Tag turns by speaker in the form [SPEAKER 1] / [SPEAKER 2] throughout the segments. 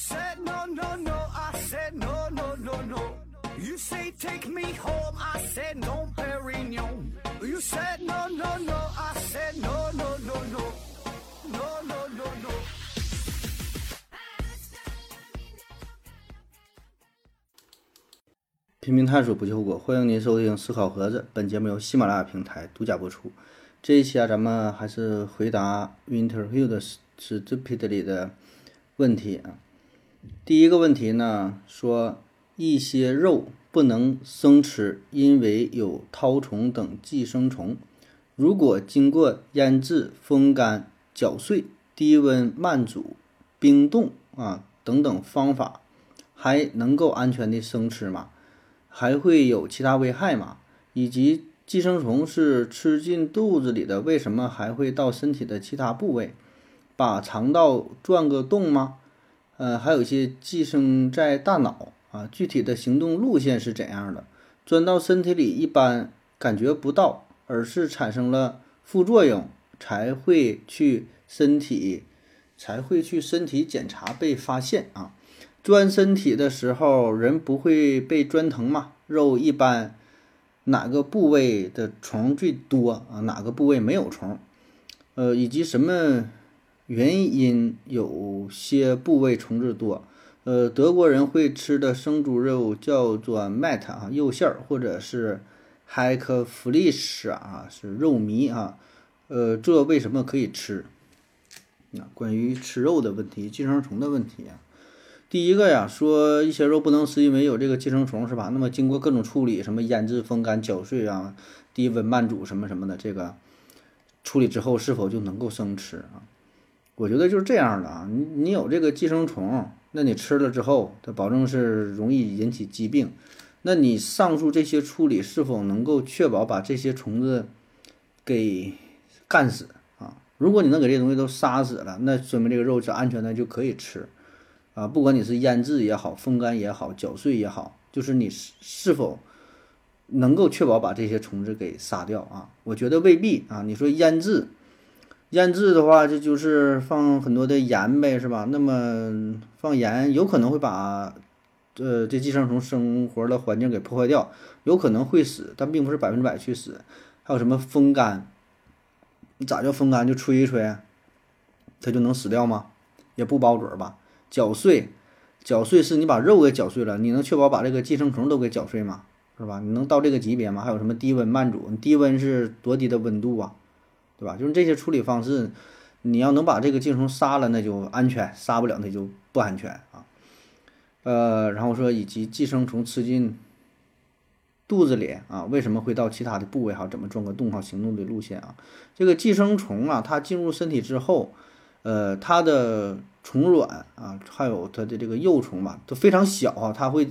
[SPEAKER 1] said no, no, no. I said no, no, no, no. You say take me home. I said no, Perignon. You said no, no, no. I said no, no, no, no. No, no, no, no.
[SPEAKER 2] 拼命探索不计后果，欢迎您收听思考盒子。本节目由喜马拉雅平台独家播出。这一期啊，咱们还是回答 Interview 的 Stupidly 的问题啊。第一个问题呢，说一些肉不能生吃，因为有绦虫等寄生虫。如果经过腌制、风干、搅碎、低温慢煮、冰冻啊等等方法，还能够安全的生吃吗？还会有其他危害吗？以及寄生虫是吃进肚子里的，为什么还会到身体的其他部位，把肠道钻个洞吗？呃，还有一些寄生在大脑啊，具体的行动路线是怎样的？钻到身体里一般感觉不到，而是产生了副作用才会去身体，才会去身体检查被发现啊。钻身体的时候，人不会被钻疼吗？肉一般哪个部位的虫最多啊？哪个部位没有虫？呃，以及什么原因有些部位虫子多？呃，德国人会吃的生猪肉叫做 mat 啊，肉馅儿或者是 hackfleisch 啊，是肉糜啊。呃，这为什么可以吃？那关于吃肉的问题，寄生虫的问题啊。第一个呀，说一些肉不能吃，因为有这个寄生虫，是吧？那么经过各种处理，什么腌制、风干、搅碎啊，低温慢煮什么什么的，这个处理之后是否就能够生吃啊？我觉得就是这样的啊。你你有这个寄生虫，那你吃了之后，它保证是容易引起疾病。那你上述这些处理是否能够确保把这些虫子给干死啊？如果你能给这东西都杀死了，那说明这个肉是安全的，就可以吃。啊，不管你是腌制也好，风干也好，搅碎也好，就是你是是否能够确保把这些虫子给杀掉啊？我觉得未必啊。你说腌制，腌制的话，这就是放很多的盐呗，是吧？那么放盐有可能会把呃这寄生虫生活的环境给破坏掉，有可能会死，但并不是百分之百去死。还有什么风干？你咋叫风干？就吹一吹，它就能死掉吗？也不包准吧。搅碎，搅碎是你把肉给搅碎了，你能确保把这个寄生虫都给搅碎吗？是吧？你能到这个级别吗？还有什么低温慢煮？低温是多低的温度啊？对吧？就是这些处理方式，你要能把这个寄生虫杀了，那就安全；杀不了，那就不安全啊。呃，然后说以及寄生虫吃进肚子里啊，为什么会到其他的部位？哈，怎么钻个洞？哈，行动的路线啊？这个寄生虫啊，它进入身体之后。呃，它的虫卵啊，还有它的这个幼虫吧，都非常小啊。它会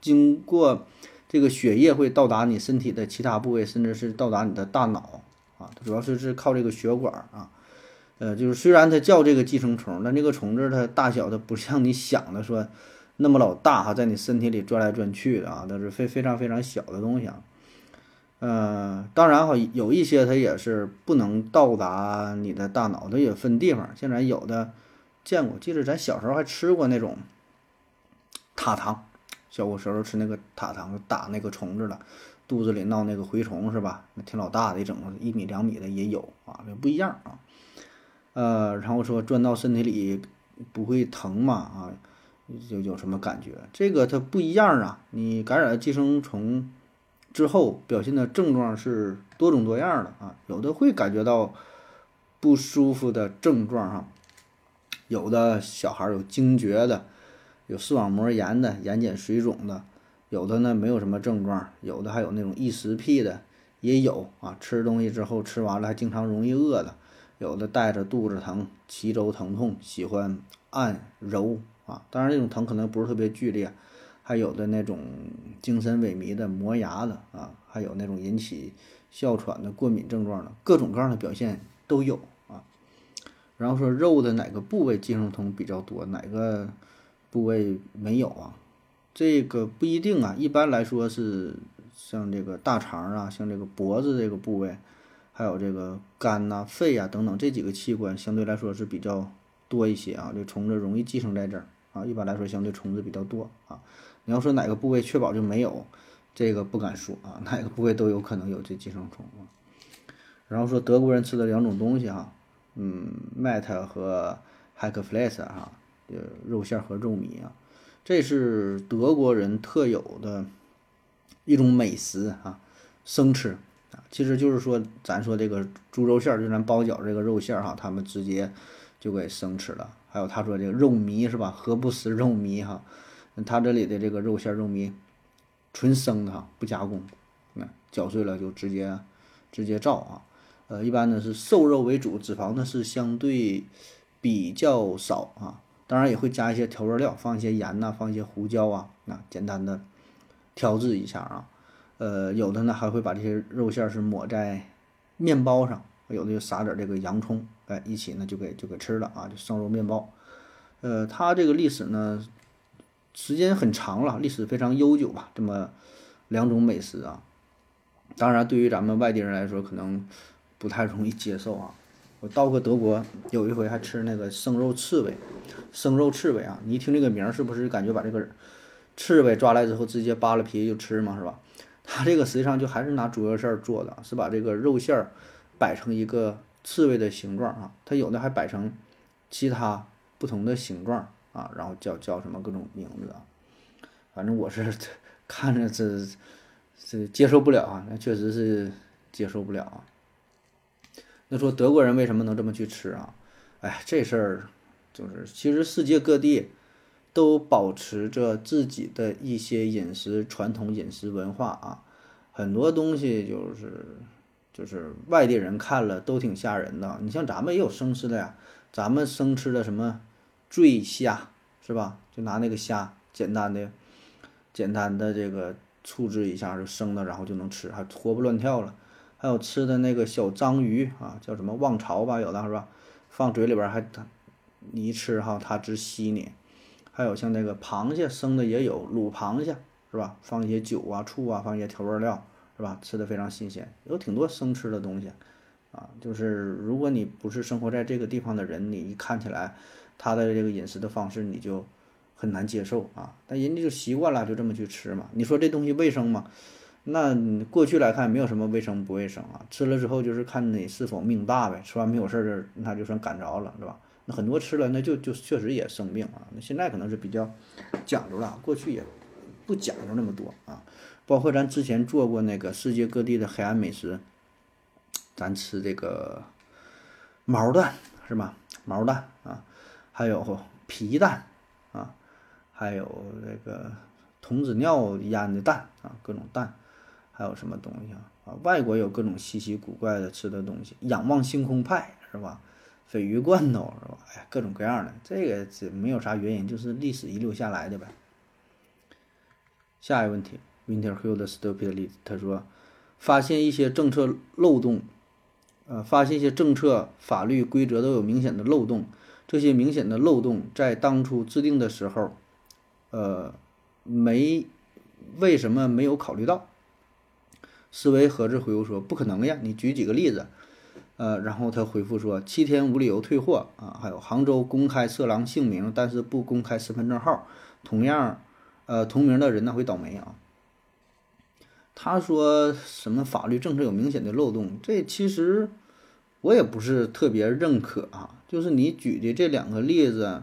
[SPEAKER 2] 经过这个血液，会到达你身体的其他部位，甚至是到达你的大脑啊。它主要是是靠这个血管啊。呃，就是虽然它叫这个寄生虫，但这个虫子它大小它不像你想的说那么老大哈，在你身体里转来转去的啊，都是非非常非常小的东西啊。呃，当然哈，有一些它也是不能到达你的大脑，它也分地方。现在有的见过，记得咱小时候还吃过那种塔糖，小我时候吃那个塔糖打那个虫子了，肚子里闹那个蛔虫是吧？那挺老大的，一整一米两米的也有啊，不一样啊。呃，然后说钻到身体里不会疼嘛？啊，有有什么感觉？这个它不一样啊，你感染了寄生虫。之后表现的症状是多种多样的啊，有的会感觉到不舒服的症状哈，有的小孩有惊厥的，有视网膜炎的，眼睑水肿的，有的呢没有什么症状，有的还有那种异食癖的也有啊，吃东西之后吃完了还经常容易饿的，有的带着肚子疼、脐周疼痛，喜欢按揉啊，当然这种疼可能不是特别剧烈。还有的那种精神萎靡的、磨牙的啊，还有那种引起哮喘的、过敏症状的，各种各样的表现都有啊。然后说肉的哪个部位寄生虫比较多，哪个部位没有啊？这个不一定啊。一般来说是像这个大肠啊，像这个脖子这个部位，还有这个肝呐、肺啊等等这几个器官相对来说是比较多一些啊。这虫子容易寄生在这儿啊，一般来说相对虫子比较多啊。你要说哪个部位确保就没有，这个不敢说啊，哪个部位都有可能有这寄生虫啊。然后说德国人吃的两种东西哈，嗯，Mat 和 Hackfleisch 哈，呃，肉馅和肉糜啊，这是德国人特有的一种美食啊，生吃啊，其实就是说咱说这个猪肉馅儿，就咱包饺这个肉馅儿哈，他们直接就给生吃了。还有他说这个肉糜是吧？何不食肉糜哈？他这里的这个肉馅儿肉糜，纯生的哈，不加工，那搅碎了就直接直接照啊。呃，一般呢是瘦肉为主，脂肪呢是相对比较少啊。当然也会加一些调味料，放一些盐呐，放一些胡椒啊，那简单的调制一下啊。呃，有的呢还会把这些肉馅是抹在面包上，有的就撒点这个洋葱，哎，一起呢就给就给吃了啊，就生肉面包。呃，它这个历史呢。时间很长了，历史非常悠久吧。这么两种美食啊，当然对于咱们外地人来说，可能不太容易接受啊。我到过德国，有一回还吃那个生肉刺猬，生肉刺猬啊，你一听这个名儿，是不是感觉把这个刺猬抓来之后直接扒了皮就吃嘛，是吧？它这个实际上就还是拿猪肉馅儿做的，是把这个肉馅儿摆成一个刺猬的形状啊，它有的还摆成其他不同的形状。啊，然后叫叫什么各种名字啊，反正我是 看着是是接受不了啊，那确实是接受不了啊。那说德国人为什么能这么去吃啊？哎，这事儿就是其实世界各地都保持着自己的一些饮食传统、饮食文化啊，很多东西就是就是外地人看了都挺吓人的。你像咱们也有生吃的呀，咱们生吃的什么？醉虾是吧？就拿那个虾，简单的、简单的这个处置一下就生的，然后就能吃，还活蹦乱跳了。还有吃的那个小章鱼啊，叫什么旺潮吧，有的是吧？放嘴里边还它，你一吃哈，它直吸你。还有像那个螃蟹生的也有，卤螃蟹是吧？放一些酒啊、醋啊，放一些调味料是吧？吃的非常新鲜，有挺多生吃的东西啊。就是如果你不是生活在这个地方的人，你一看起来。他的这个饮食的方式你就很难接受啊，但人家就习惯了，就这么去吃嘛。你说这东西卫生吗？那过去来看没有什么卫生不卫生啊，吃了之后就是看你是否命大呗，吃完没有事儿，那就算赶着了，是吧？那很多吃了那就就确实也生病啊。那现在可能是比较讲究了，过去也不讲究那么多啊。包括咱之前做过那个世界各地的黑暗美食，咱吃这个毛蛋是吧？毛蛋啊。还有皮蛋啊，还有这个童子尿腌的蛋啊，各种蛋，还有什么东西啊？啊，外国有各种稀奇古怪的吃的东西，仰望星空派是吧？鲱鱼罐头是吧？哎，各种各样的，这个这没有啥原因，就是历史遗留下来的呗。下一个问题，Winter Hill 的 Stupidly，他说，发现一些政策漏洞，呃，发现一些政策法律规则都有明显的漏洞。这些明显的漏洞在当初制定的时候，呃，没为什么没有考虑到？思维盒子回复说：“不可能呀，你举几个例子。”呃，然后他回复说：“七天无理由退货啊，还有杭州公开色狼姓名，但是不公开身份证号，同样，呃，同名的人呢会倒霉啊。”他说什么法律政策有明显的漏洞？这其实。我也不是特别认可啊，就是你举的这两个例子，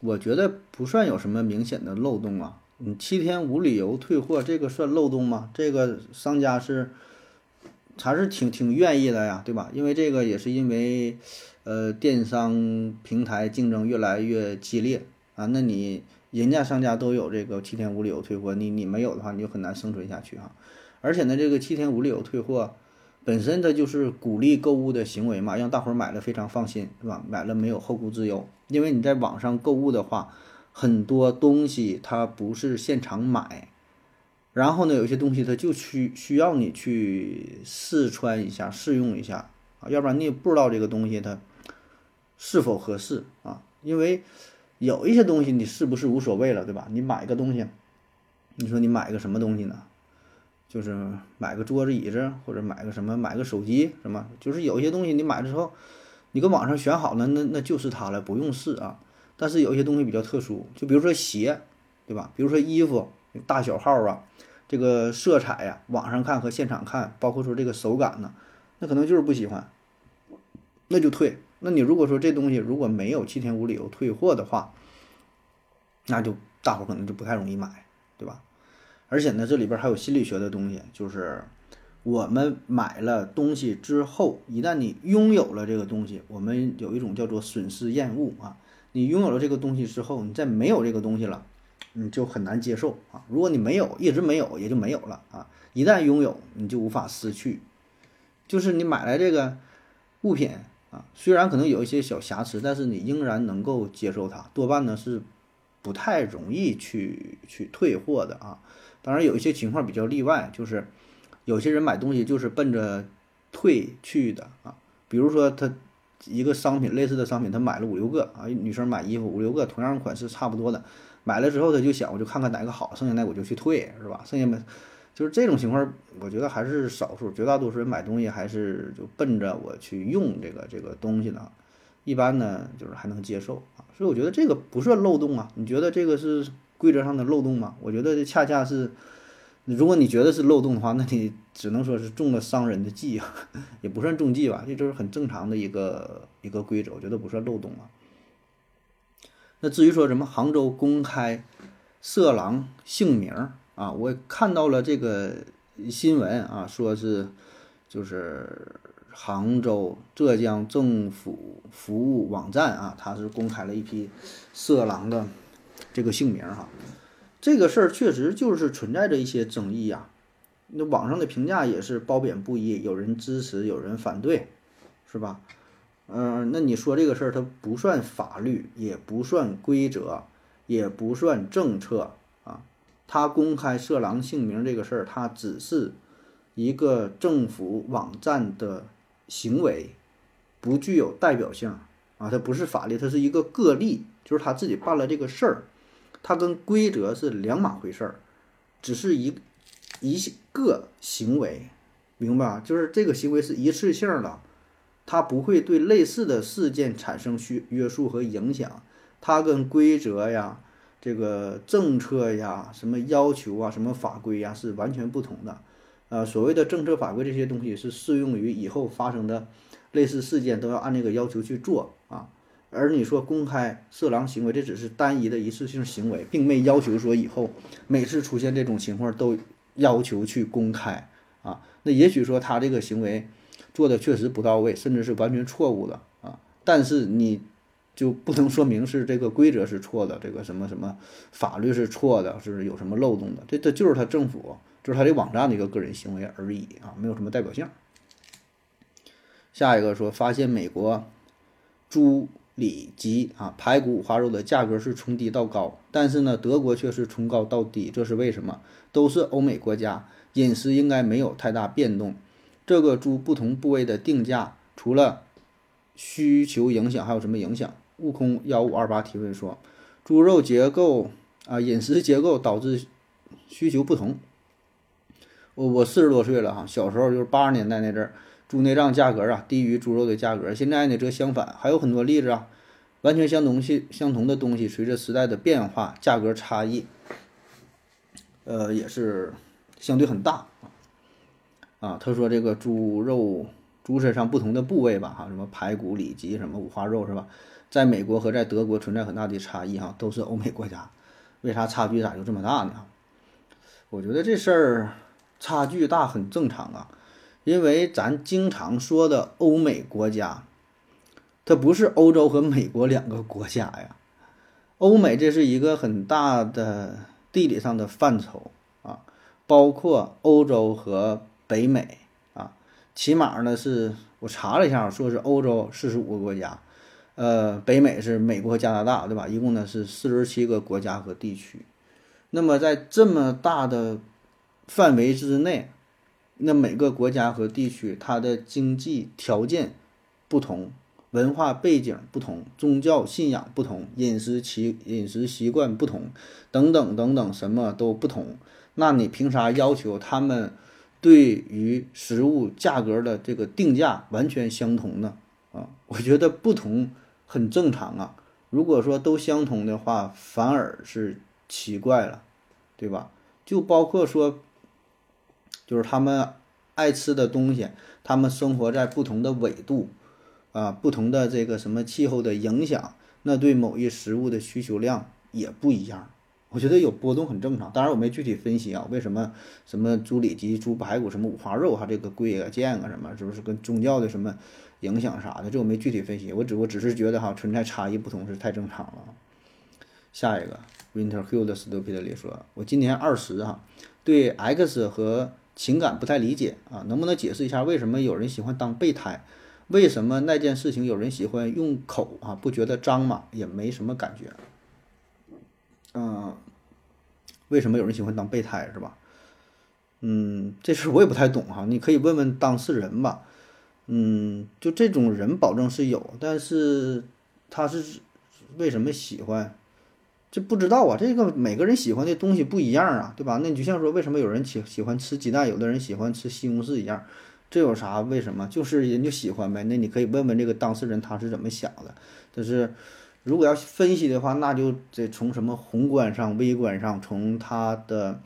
[SPEAKER 2] 我觉得不算有什么明显的漏洞啊。你七天无理由退货，这个算漏洞吗？这个商家是还是挺挺愿意的呀，对吧？因为这个也是因为，呃，电商平台竞争越来越激烈啊。那你人家商家都有这个七天无理由退货，你你没有的话，你就很难生存下去哈。而且呢，这个七天无理由退货。本身它就是鼓励购物的行为嘛，让大伙儿买了非常放心，是吧？买了没有后顾之忧。因为你在网上购物的话，很多东西它不是现场买，然后呢，有些东西它就需需要你去试穿一下、试用一下啊，要不然你也不知道这个东西它是否合适啊。因为有一些东西你是不是无所谓了，对吧？你买个东西，你说你买个什么东西呢？就是买个桌子椅子，或者买个什么，买个手机什么，就是有些东西你买的时候，你搁网上选好了，那那就是它了，不用试啊。但是有一些东西比较特殊，就比如说鞋，对吧？比如说衣服大小号啊，这个色彩呀，网上看和现场看，包括说这个手感呢，那可能就是不喜欢，那就退。那你如果说这东西如果没有七天无理由退货的话，那就大伙可能就不太容易买，对吧？而且呢，这里边还有心理学的东西，就是我们买了东西之后，一旦你拥有了这个东西，我们有一种叫做损失厌恶啊。你拥有了这个东西之后，你再没有这个东西了，你就很难接受啊。如果你没有，一直没有，也就没有了啊。一旦拥有，你就无法失去。就是你买来这个物品。啊，虽然可能有一些小瑕疵，但是你仍然能够接受它，多半呢是不太容易去去退货的啊。当然有一些情况比较例外，就是有些人买东西就是奔着退去的啊。比如说他一个商品类似的商品，他买了五六个啊，女生买衣服五六个，同样款式差不多的，买了之后他就想我就看看哪个好，剩下那我就去退，是吧？剩下没。就是这种情况，我觉得还是少数，绝大多数人买东西还是就奔着我去用这个这个东西的，一般呢就是还能接受啊，所以我觉得这个不算漏洞啊。你觉得这个是规则上的漏洞吗？我觉得这恰恰是，如果你觉得是漏洞的话，那你只能说是中了商人的计啊，也不算中计吧，这就是很正常的一个一个规则，我觉得不算漏洞啊。那至于说什么杭州公开色狼姓名？啊，我看到了这个新闻啊，说是就是杭州浙江政府服务网站啊，它是公开了一批色狼的这个姓名哈。这个事儿确实就是存在着一些争议呀。那网上的评价也是褒贬不一，有人支持，有人反对，是吧？嗯，那你说这个事儿，它不算法律，也不算规则，也不算政策啊。他公开色狼姓名这个事儿，他只是一个政府网站的行为，不具有代表性啊，它不是法律，它是一个个例，就是他自己办了这个事儿，它跟规则是两码回事儿，只是一一个行为，明白就是这个行为是一次性的，它不会对类似的事件产生约约束和影响，它跟规则呀。这个政策呀，什么要求啊，什么法规呀，是完全不同的。呃，所谓的政策法规这些东西是适用于以后发生的类似事件，都要按这个要求去做啊。而你说公开色狼行为，这只是单一的一次性行为，并没要求说以后每次出现这种情况都要求去公开啊。那也许说他这个行为做的确实不到位，甚至是完全错误的啊。但是你。就不能说明是这个规则是错的，这个什么什么法律是错的，是有什么漏洞的？这这就是他政府，就是他这网站的一个个人行为而已啊，没有什么代表性。下一个说，发现美国猪里脊啊排骨五花肉的价格是从低到高，但是呢，德国却是从高到低，这是为什么？都是欧美国家，饮食应该没有太大变动。这个猪不同部位的定价，除了需求影响，还有什么影响？悟空幺五二八提问说：“猪肉结构啊，饮食结构导致需求不同。我我四十多岁了哈，小时候就是八十年代那阵儿，猪内脏价格啊低于猪肉的价格。现在呢则相反，还有很多例子啊，完全相同性相同的东西，随着时代的变化，价格差异，呃也是相对很大啊。啊，他说这个猪肉猪身上不同的部位吧，哈，什么排骨、里脊，什么五花肉是吧？”在美国和在德国存在很大的差异，哈，都是欧美国家，为啥差距咋就这么大呢？我觉得这事儿差距大很正常啊，因为咱经常说的欧美国家，它不是欧洲和美国两个国家呀，欧美这是一个很大的地理上的范畴啊，包括欧洲和北美啊，起码呢是我查了一下，说是欧洲四十五个国家。呃，北美是美国和加拿大，对吧？一共呢是四十七个国家和地区。那么在这么大的范围之内，那每个国家和地区它的经济条件不同，文化背景不同，宗教信仰不同，饮食习饮食习惯不同，等等等等，什么都不同。那你凭啥要求他们对于食物价格的这个定价完全相同呢？啊，我觉得不同。很正常啊，如果说都相同的话，反而是奇怪了，对吧？就包括说，就是他们爱吃的东西，他们生活在不同的纬度，啊，不同的这个什么气候的影响，那对某一食物的需求量也不一样。我觉得有波动很正常。当然我没具体分析啊，为什么什么猪里脊、猪排骨、什么五花肉哈，这个贵啊、贱啊什么，是不是跟宗教的什么影响啥的？这我没具体分析，我只我只是觉得哈，存在差异不同是太正常了。下一个，Winter Hill 的 Stupid 里说，我今年二十哈，对 X 和情感不太理解啊，能不能解释一下为什么有人喜欢当备胎？为什么那件事情有人喜欢用口啊？不觉得脏吗？也没什么感觉。嗯，为什么有人喜欢当备胎是吧？嗯，这事我也不太懂哈，你可以问问当事人吧。嗯，就这种人保证是有，但是他是为什么喜欢？这不知道啊，这个每个人喜欢的东西不一样啊，对吧？那你就像说，为什么有人喜喜欢吃鸡蛋，有的人喜欢吃西红柿一样，这有啥？为什么？就是人就喜欢呗。那你可以问问这个当事人他是怎么想的，但是。如果要分析的话，那就得从什么宏观上、微观上，从他的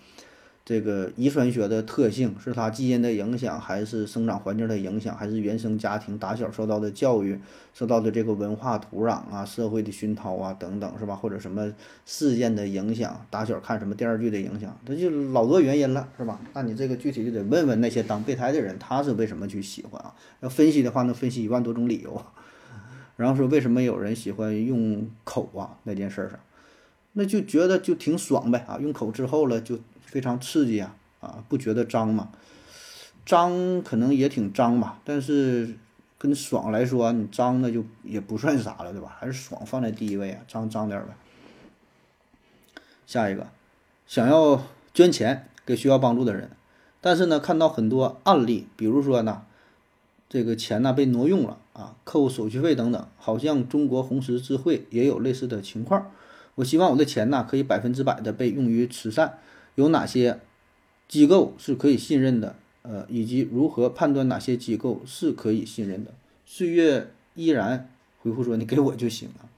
[SPEAKER 2] 这个遗传学的特性，是它基因的影响，还是生长环境的影响，还是原生家庭打小受到的教育、受到的这个文化土壤啊、社会的熏陶啊等等，是吧？或者什么事件的影响，打小看什么电视剧的影响，这就老多原因了，是吧？那你这个具体就得问问那些当备胎的人，他是为什么去喜欢啊？要分析的话，能分析一万多种理由。然后说为什么有人喜欢用口啊？那件事上，那就觉得就挺爽呗啊！用口之后了就非常刺激啊啊！不觉得脏吗？脏可能也挺脏吧，但是跟爽来说，你脏那就也不算啥了，对吧？还是爽放在第一位啊，脏脏点呗。下一个，想要捐钱给需要帮助的人，但是呢，看到很多案例，比如说呢。这个钱呢被挪用了啊，扣手续费等等，好像中国红十字会也有类似的情况。我希望我的钱呢可以百分之百的被用于慈善。有哪些机构是可以信任的？呃，以及如何判断哪些机构是可以信任的？岁月依然回复说：“你给我就行了。”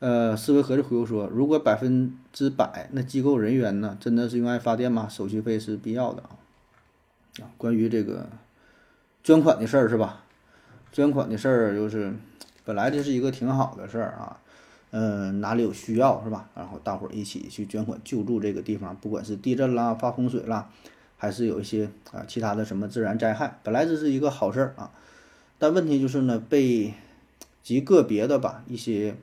[SPEAKER 2] 呃，思维盒子回复说：“如果百分之百，那机构人员呢真的是用爱发电吗？手续费是必要的啊。”啊，关于这个。捐款的事儿是吧？捐款的事儿就是，本来这是一个挺好的事儿啊，嗯，哪里有需要是吧？然后大伙儿一起去捐款救助这个地方，不管是地震啦、发洪水啦，还是有一些啊其他的什么自然灾害，本来这是一个好事儿啊。但问题就是呢，被极个别的吧一些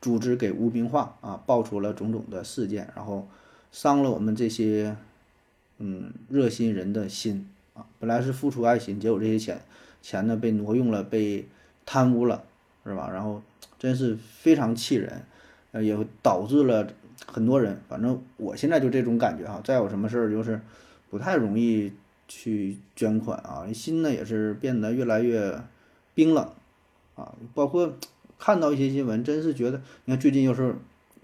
[SPEAKER 2] 组织给污名化啊，爆出了种种的事件，然后伤了我们这些嗯热心人的心。啊，本来是付出爱心，结果这些钱钱呢被挪用了，被贪污了，是吧？然后真是非常气人，呃，也导致了很多人，反正我现在就这种感觉哈。再有什么事儿就是不太容易去捐款啊，心呢也是变得越来越冰冷啊。包括看到一些新闻，真是觉得，你看最近又是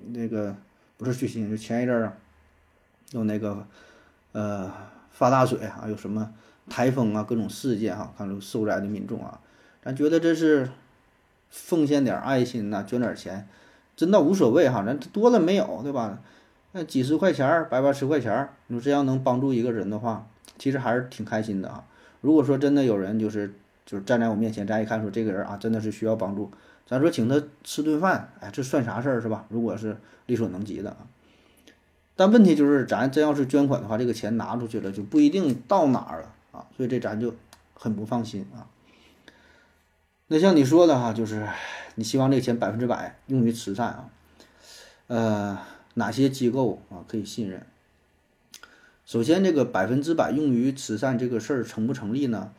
[SPEAKER 2] 那个不是最近，就前一阵儿啊，有那个呃。发大水啊，有什么台风啊，各种事件哈，看着受灾的民众啊，咱觉得这是奉献点爱心呐，捐点钱，真的无所谓哈，咱多了没有，对吧？那几十块钱儿，百八十块钱儿，你说这样能帮助一个人的话，其实还是挺开心的啊。如果说真的有人就是就是站在我面前，咱一看说这个人啊，真的是需要帮助，咱说请他吃顿饭，哎，这算啥事儿是吧？如果是力所能及的啊。但问题就是，咱真要是捐款的话，这个钱拿出去了就不一定到哪儿了啊，所以这咱就很不放心啊。那像你说的哈，就是你希望这个钱百分之百用于慈善啊，呃，哪些机构啊可以信任？首先，这个百分之百用于慈善这个事儿成不成立呢？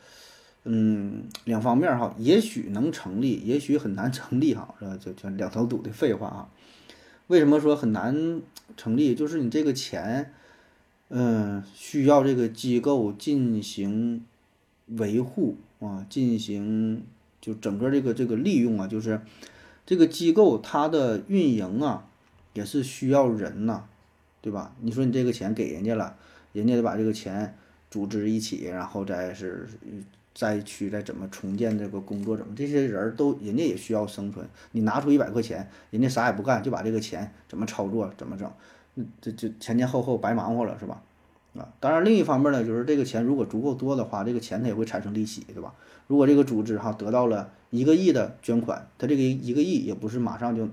[SPEAKER 2] 嗯，两方面哈，也许能成立，也许很难成立哈，这就就两头堵的废话啊。为什么说很难成立？就是你这个钱，嗯，需要这个机构进行维护啊，进行就整个这个这个利用啊，就是这个机构它的运营啊，也是需要人呐，对吧？你说你这个钱给人家了，人家得把这个钱组织一起，然后再是灾区再怎么重建这个工作，怎么这些人都人家也需要生存。你拿出一百块钱，人家啥也不干，就把这个钱怎么操作怎么整，这这前前后后白忙活了是吧？啊，当然另一方面呢，就是这个钱如果足够多的话，这个钱它也会产生利息，对吧？如果这个组织哈得到了一个亿的捐款，他这个一个亿也不是马上就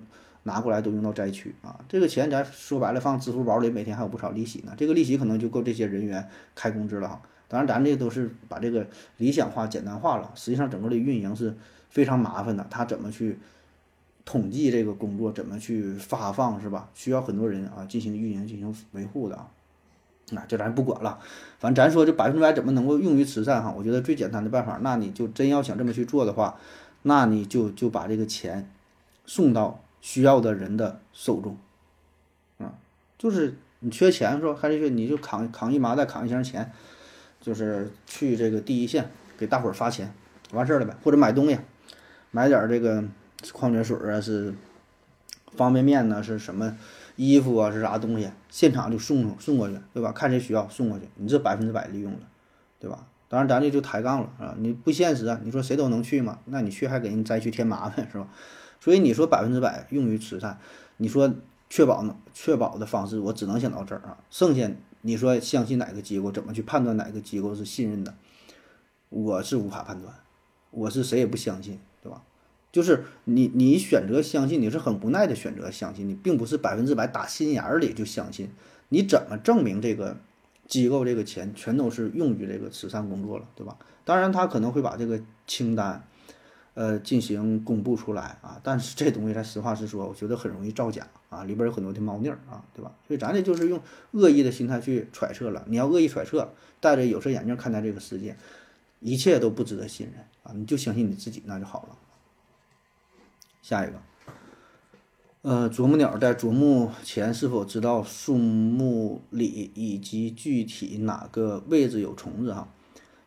[SPEAKER 2] 拿过来都用到灾区啊，这个钱咱说白了放支付宝里，每天还有不少利息呢，这个利息可能就够这些人员开工资了哈。当然咱这都是把这个理想化、简单化了，实际上整个的运营是非常麻烦的，他怎么去统计这个工作，怎么去发放是吧？需要很多人啊进行运营、进行维护的啊。那这咱不管了，反正咱说这百分之百怎么能够用于慈善哈？我觉得最简单的办法，那你就真要想这么去做的话，那你就就把这个钱送到需要的人的手中，啊，就是你缺钱是吧还是说你就扛扛一麻袋扛一箱钱，就是去这个第一线给大伙儿发钱，完事儿了呗，或者买东西，买点这个矿泉水啊，是方便面呢，是什么？衣服啊是啥东西，现场就送送过去，对吧？看谁需要送过去，你这百分之百利用了，对吧？当然咱这就抬杠了啊，你不现实啊！你说谁都能去吗？那你去还给人灾区添麻烦是吧？所以你说百分之百用于慈善，你说确保呢？确保的方式我只能想到这儿啊，剩下你说相信哪个机构，怎么去判断哪个机构是信任的？我是无法判断，我是谁也不相信，就是你，你选择相信，你是很无奈的选择相信，你并不是百分之百打心眼里就相信。你怎么证明这个机构这个钱全都是用于这个慈善工作了，对吧？当然，他可能会把这个清单，呃，进行公布出来啊。但是这东西，咱实话实说，我觉得很容易造假啊，里边有很多的猫腻儿啊，对吧？所以咱这就是用恶意的心态去揣测了。你要恶意揣测，戴着有色眼镜看待这个世界，一切都不值得信任啊！你就相信你自己，那就好了。下一个，呃，啄木鸟在啄木前是否知道树木里以及具体哪个位置有虫子？哈，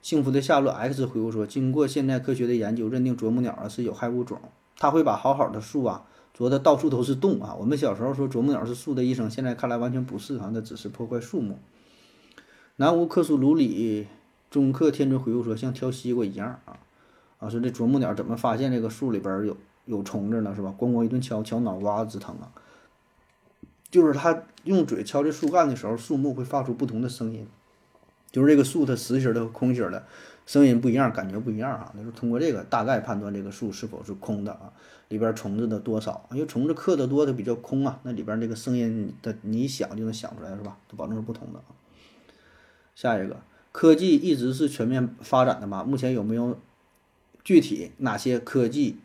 [SPEAKER 2] 幸福的夏洛 X 回复说，经过现代科学的研究，认定啄木鸟啊是有害物种，它会把好好的树啊啄的到处都是洞啊。我们小时候说啄木鸟是树的医生，现在看来完全不是啊，它只是破坏树木。南无克苏鲁里中克天尊回复说，像挑西瓜一样啊啊，说这啄木鸟怎么发现这个树里边有？有虫子呢，是吧？咣咣一顿敲，敲脑瓜子直疼啊！就是他用嘴敲这树干的时候，树木会发出不同的声音，就是这个树它实心的空心的声音不一样，感觉不一样啊。那就通过这个大概判断这个树是否是空的啊，里边虫子的多少，因为虫子刻的多，它比较空啊，那里边这个声音的你一想就能想出来，是吧？都保证是不同的啊。下一个，科技一直是全面发展的嘛？目前有没有具体哪些科技？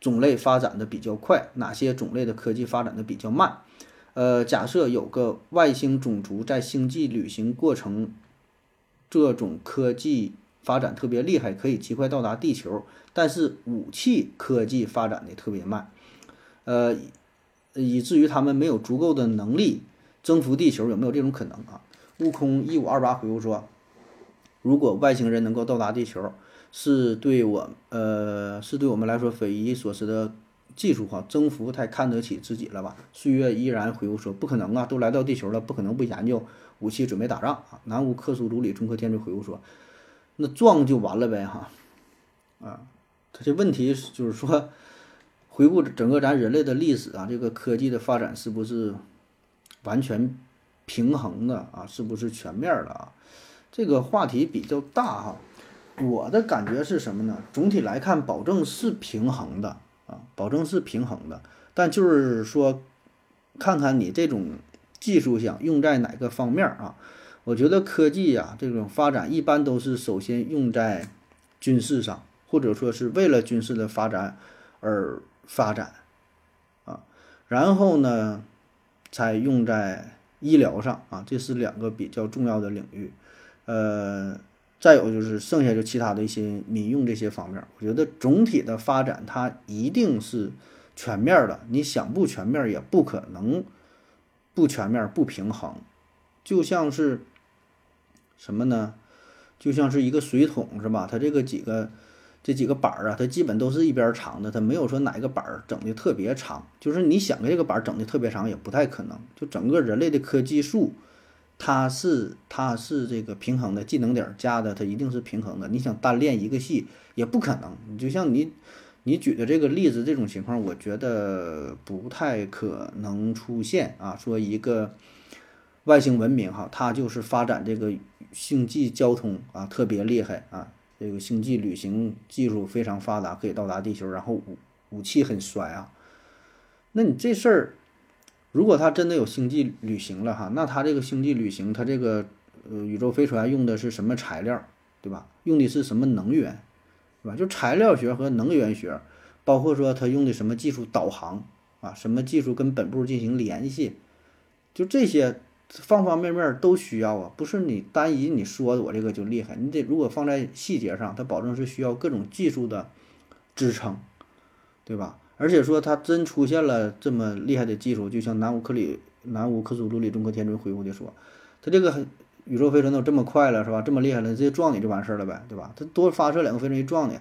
[SPEAKER 2] 种类发展的比较快，哪些种类的科技发展的比较慢？呃，假设有个外星种族在星际旅行过程，这种科技发展特别厉害，可以极快到达地球，但是武器科技发展的特别慢，呃，以至于他们没有足够的能力征服地球，有没有这种可能啊？悟空一五二八回复说，如果外星人能够到达地球。是对我，呃，是对我们来说匪夷所思的技术哈，征服太看得起自己了吧？岁月依然回复说不可能啊，都来到地球了，不可能不研究武器准备打仗啊。南无克苏鲁里中科天尊回复说，那撞就完了呗哈，啊，他这问题就是说，回顾整个咱人类的历史啊，这个科技的发展是不是完全平衡的啊？是不是全面的啊？这个话题比较大哈。我的感觉是什么呢？总体来看，保证是平衡的啊，保证是平衡的。但就是说，看看你这种技术想用在哪个方面啊？我觉得科技呀，这种发展一般都是首先用在军事上，或者说是为了军事的发展而发展啊，然后呢，才用在医疗上啊，这是两个比较重要的领域，呃。再有就是剩下就其他的一些民用这些方面，我觉得总体的发展它一定是全面的，你想不全面也不可能不全面不平衡，就像是什么呢？就像是一个水桶是吧？它这个几个这几个板儿啊，它基本都是一边长的，它没有说哪个板儿整的特别长，就是你想这个板儿整的特别长也不太可能，就整个人类的科技树。它是它是这个平衡的，技能点加的它一定是平衡的。你想单练一个系也不可能。你就像你你举的这个例子，这种情况，我觉得不太可能出现啊。说一个外星文明哈，它就是发展这个星际交通啊，特别厉害啊，这个星际旅行技术非常发达，可以到达地球，然后武武器很衰啊。那你这事儿。如果他真的有星际旅行了哈，那他这个星际旅行，他这个呃宇宙飞船用的是什么材料，对吧？用的是什么能源，是吧？就材料学和能源学，包括说他用的什么技术导航啊，什么技术跟本部进行联系，就这些方方面面都需要啊，不是你单一你说我这个就厉害，你得如果放在细节上，它保证是需要各种技术的支撑，对吧？而且说他真出现了这么厉害的技术，就像南乌克里南乌克苏鲁里中科天尊回复的说，他这个宇宙飞船都这么快了，是吧？这么厉害了，直接撞你就完事儿了呗，对吧？他多发射两个飞船一撞你，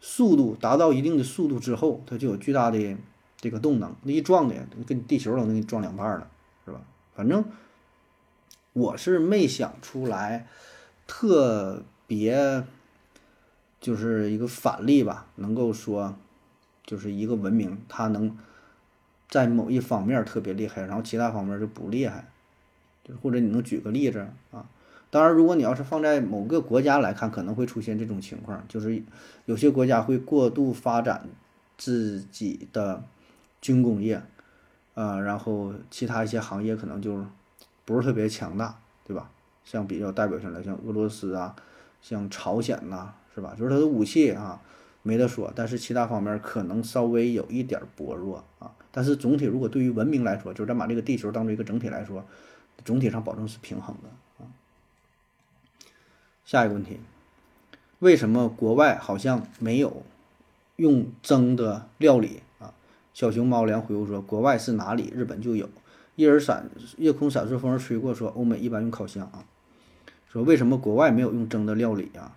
[SPEAKER 2] 速度达到一定的速度之后，它就有巨大的这个动能，那一撞的跟地球都能给你撞两半了，是吧？反正我是没想出来特别就是一个反例吧，能够说。就是一个文明，它能在某一方面特别厉害，然后其他方面就不厉害，就是或者你能举个例子啊？当然，如果你要是放在某个国家来看，可能会出现这种情况，就是有些国家会过度发展自己的军工业，啊，然后其他一些行业可能就不是特别强大，对吧？像比较代表性的，像俄罗斯啊，像朝鲜呐，是吧？就是它的武器啊。没得说，但是其他方面可能稍微有一点薄弱啊。但是总体如果对于文明来说，就是咱把这个地球当做一个整体来说，总体上保证是平衡的啊。下一个问题，为什么国外好像没有用蒸的料理啊？小熊猫粮回复说，国外是哪里？日本就有。夜儿闪，夜空闪烁，风儿吹过，说欧美一般用烤箱啊。说为什么国外没有用蒸的料理啊？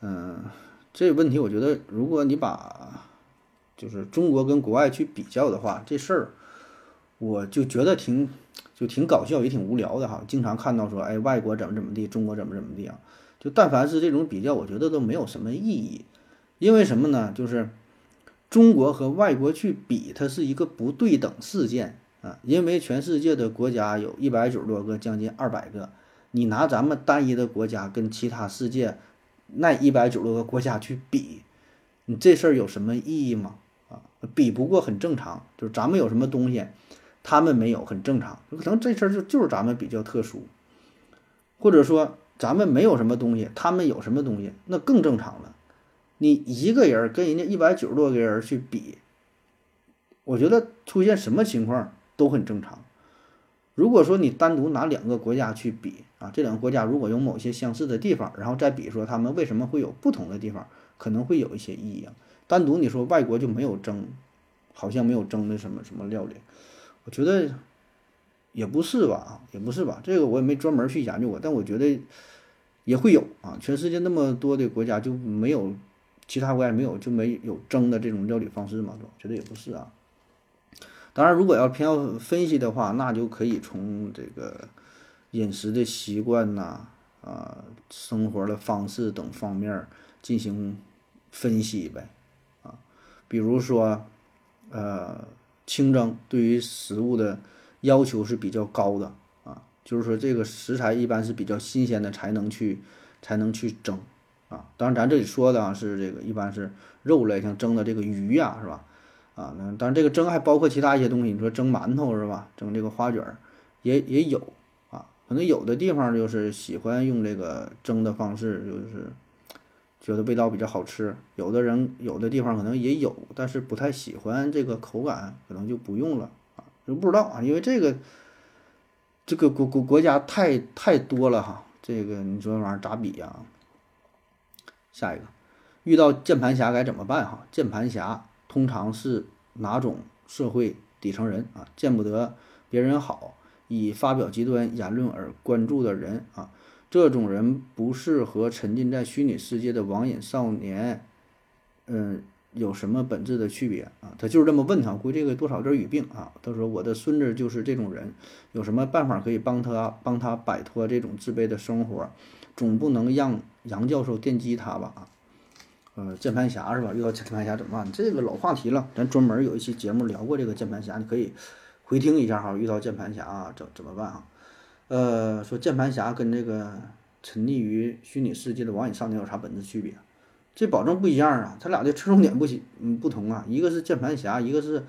[SPEAKER 2] 嗯。这个问题，我觉得，如果你把就是中国跟国外去比较的话，这事儿我就觉得挺就挺搞笑，也挺无聊的哈。经常看到说，哎，外国怎么怎么地，中国怎么怎么地啊？就但凡是这种比较，我觉得都没有什么意义。因为什么呢？就是中国和外国去比，它是一个不对等事件啊。因为全世界的国家有一百九十多个，将近二百个，你拿咱们单一的国家跟其他世界。那一百九十多个国家去比，你这事儿有什么意义吗？啊，比不过很正常，就是咱们有什么东西，他们没有，很正常。可能这事儿就就是咱们比较特殊，或者说咱们没有什么东西，他们有什么东西，那更正常了。你一个人跟人家一百九十多个人去比，我觉得出现什么情况都很正常。如果说你单独拿两个国家去比啊，这两个国家如果有某些相似的地方，然后再比说他们为什么会有不同的地方，可能会有一些意义啊。单独你说外国就没有蒸，好像没有蒸的什么什么料理，我觉得也不是吧，也不是吧，这个我也没专门去研究过，但我觉得也会有啊。全世界那么多的国家就没有其他国家没有就没有蒸的这种料理方式嘛？我觉得也不是啊。当然，如果要偏要分析的话，那就可以从这个饮食的习惯呐、啊生活的方式等方面进行分析呗，啊，比如说，呃，清蒸对于食物的要求是比较高的啊，就是说这个食材一般是比较新鲜的才能去才能去蒸啊。当然，咱这里说的啊是这个一般是肉类，像蒸的这个鱼呀，是吧？啊，那当然，这个蒸还包括其他一些东西。你说蒸馒头是吧？蒸这个花卷儿也也有。可能有的地方就是喜欢用这个蒸的方式，就是觉得味道比较好吃。有的人有的地方可能也有，但是不太喜欢这个口感，可能就不用了啊。就不知道啊，因为这个这个国国国家太太多了哈。这个你说这玩意儿咋比呀？下一个，遇到键盘侠该怎么办哈？键盘侠。通常是哪种社会底层人啊？见不得别人好，以发表极端言论而关注的人啊，这种人不适合沉浸在虚拟世界的网瘾少年。嗯，有什么本质的区别啊？他就是这么问他，估计这个多少有点语病啊。他说我的孙子就是这种人，有什么办法可以帮他帮他摆脱这种自卑的生活？总不能让杨教授电击他吧？啊，呃，键盘侠是吧？遇到键盘侠怎么办？这个老话题了，咱专门有一期节目聊过这个键盘侠，你可以回听一下哈。遇到键盘侠啊，怎怎么办啊？呃，说键盘侠跟这个沉溺于虚拟世界的网瘾少年有啥本质区别？这保证不一样啊，他俩的侧重点不行，嗯，不同啊。一个是键盘侠，一个是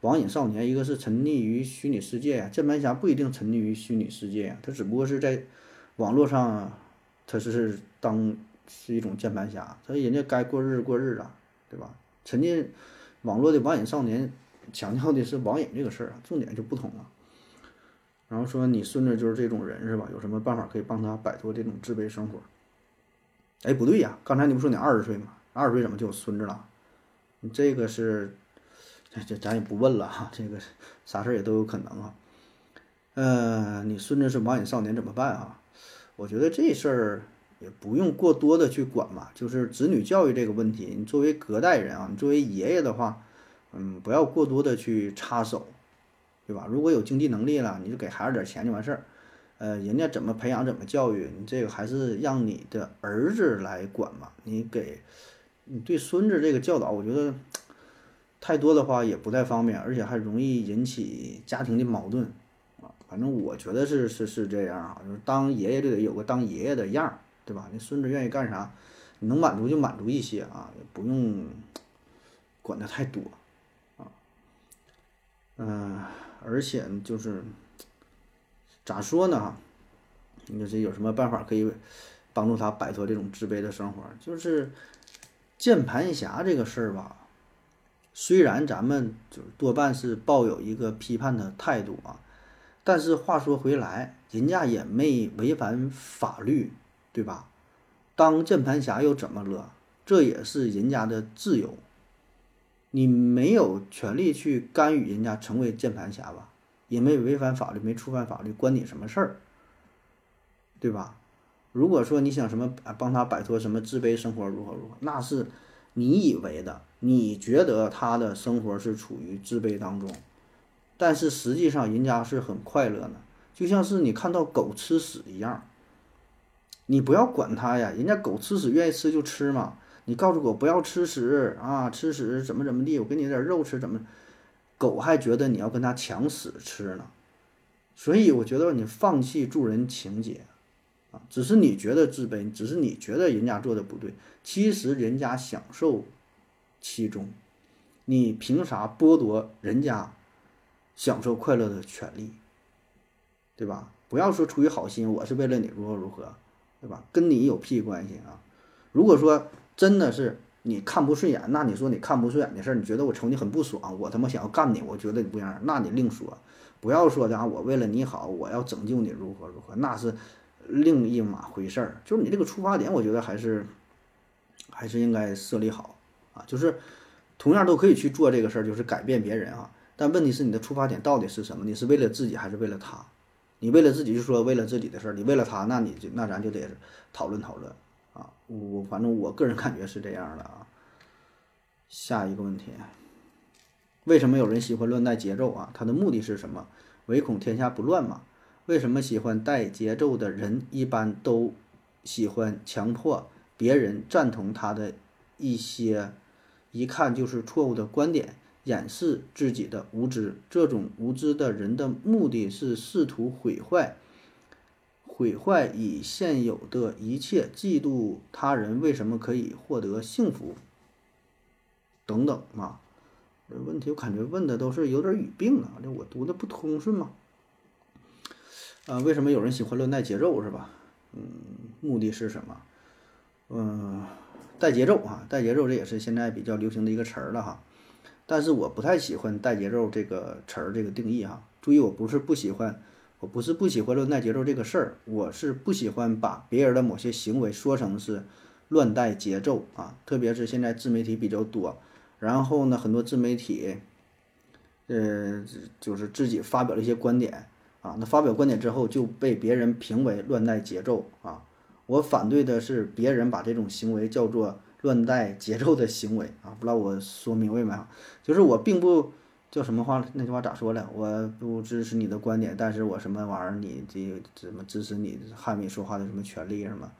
[SPEAKER 2] 网瘾少年，一个是沉溺于虚拟世界呀。键盘侠不一定沉溺于虚拟世界呀，他只不过是在网络上，他是当是一种键盘侠，他人家该过日子过日啊，对吧？沉浸网络的网瘾少年强调的是网瘾这个事儿啊，重点就不同了。然后说你孙子就是这种人是吧？有什么办法可以帮他摆脱这种自卑生活？哎，不对呀，刚才你不说你二十岁吗？二十岁怎么就有孙子了？你这个是，这这咱也不问了哈，这个啥事儿也都有可能啊。呃，你孙子是网瘾少年怎么办啊？我觉得这事儿也不用过多的去管吧，就是子女教育这个问题，你作为隔代人啊，你作为爷爷的话，嗯，不要过多的去插手，对吧？如果有经济能力了，你就给孩子点钱就完事儿。呃，人家怎么培养怎么教育，你这个还是让你的儿子来管嘛。你给，你对孙子这个教导，我觉得太多的话也不太方便，而且还容易引起家庭的矛盾啊。反正我觉得是是是这样啊，就是当爷爷就得有个当爷爷的样儿，对吧？你孙子愿意干啥，你能满足就满足一些啊，也不用管的太多。嗯，而且就是。咋说呢？哈，你说这有什么办法可以帮助他摆脱这种自卑的生活？就是键盘侠这个事儿吧，虽然咱们就是多半是抱有一个批判的态度啊，但是话说回来，人家也没违反法律，对吧？当键盘侠又怎么了？这也是人家的自由，你没有权利去干预人家成为键盘侠吧？也没违反法律，没触犯法律，关你什么事儿，对吧？如果说你想什么帮他摆脱什么自卑生活，如何如何，那是你以为的，你觉得他的生活是处于自卑当中，但是实际上人家是很快乐的，就像是你看到狗吃屎一样，你不要管它呀，人家狗吃屎愿意吃就吃嘛，你告诉狗不要吃屎啊，吃屎怎么怎么地，我给你点肉吃，怎么？狗还觉得你要跟它抢屎吃呢，所以我觉得你放弃助人情节，啊，只是你觉得自卑，只是你觉得人家做的不对，其实人家享受其中，你凭啥剥夺人家享受快乐的权利？对吧？不要说出于好心，我是为了你如何如何，对吧？跟你有屁关系啊！如果说真的是。你看不顺眼，那你说你看不顺眼的事儿，你觉得我瞅你很不爽，我他妈想要干你，我觉得你不一样，那你另说，不要说的啊，我为了你好，我要拯救你如何如何，那是另一码回事儿。就是你这个出发点，我觉得还是还是应该设立好啊。就是同样都可以去做这个事儿，就是改变别人啊。但问题是你的出发点到底是什么？你是为了自己还是为了他？你为了自己就说为了自己的事儿，你为了他，那你就那咱就得讨论讨论。啊，我反正我个人感觉是这样的啊。下一个问题，为什么有人喜欢乱带节奏啊？他的目的是什么？唯恐天下不乱嘛？为什么喜欢带节奏的人一般都喜欢强迫别人赞同他的一些一看就是错误的观点，掩饰自己的无知？这种无知的人的目的是试图毁坏。毁坏已现有的一切，嫉妒他人为什么可以获得幸福？等等嘛，这问题我感觉问的都是有点语病啊，这我读的不通顺嘛。啊，为什么有人喜欢乱带节奏是吧？嗯，目的是什么？嗯，带节奏啊，带节奏这也是现在比较流行的一个词儿了哈。但是我不太喜欢带节奏这个词儿这个定义哈。注意，我不是不喜欢。我不是不喜欢乱带节奏这个事儿，我是不喜欢把别人的某些行为说成是乱带节奏啊。特别是现在自媒体比较多，然后呢，很多自媒体，呃，就是自己发表了一些观点啊，那发表观点之后就被别人评为乱带节奏啊。我反对的是别人把这种行为叫做乱带节奏的行为啊，不知道我说明白没有？就是我并不叫什么话，那句话咋说了？我不支持你的观点，但是我什么玩意儿，你这怎么支持你汉语说话的什么权利什么？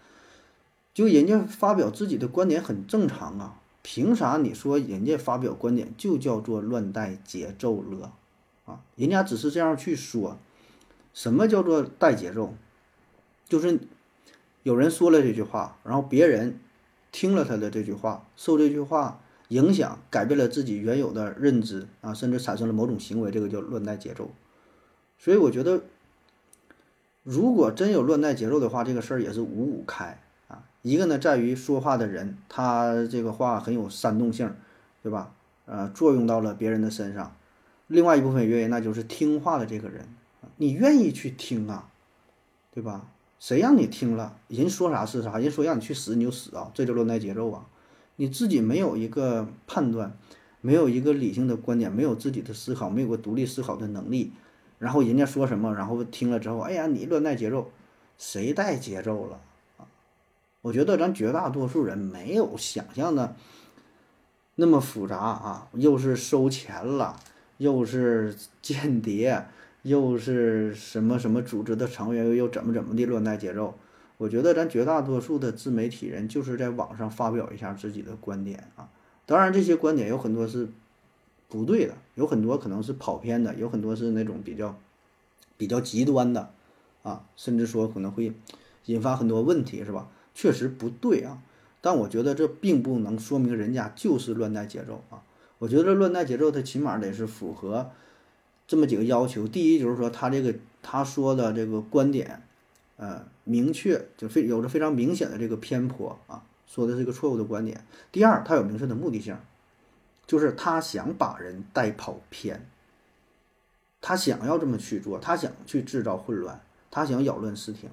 [SPEAKER 2] 就人家发表自己的观点很正常啊，凭啥你说人家发表观点就叫做乱带节奏了啊？人家只是这样去说，什么叫做带节奏？就是有人说了这句话，然后别人。听了他的这句话，受这句话影响，改变了自己原有的认知啊，甚至产生了某种行为，这个叫乱带节奏。所以我觉得，如果真有乱带节奏的话，这个事儿也是五五开啊。一个呢，在于说话的人，他这个话很有煽动性，对吧？呃，作用到了别人的身上。另外一部分原因，那就是听话的这个人，你愿意去听啊，对吧？谁让你听了人说啥是啥，人说让你去死你就死啊，这就乱带节奏啊！你自己没有一个判断，没有一个理性的观点，没有自己的思考，没有个独立思考的能力，然后人家说什么，然后听了之后，哎呀，你乱带节奏，谁带节奏了啊？我觉得咱绝大多数人没有想象的那么复杂啊，又是收钱了，又是间谍。又是什么什么组织的成员，又又怎么怎么的乱带节奏？我觉得咱绝大多数的自媒体人就是在网上发表一下自己的观点啊。当然，这些观点有很多是不对的，有很多可能是跑偏的，有很多是那种比较比较极端的啊，甚至说可能会引发很多问题，是吧？确实不对啊。但我觉得这并不能说明人家就是乱带节奏啊。我觉得乱带节奏，它起码得是符合。这么几个要求，第一就是说他这个他说的这个观点，呃，明确就非有着非常明显的这个偏颇啊，说的是一个错误的观点。第二，他有明确的目的性，就是他想把人带跑偏，他想要这么去做，他想去制造混乱，他想扰乱视听。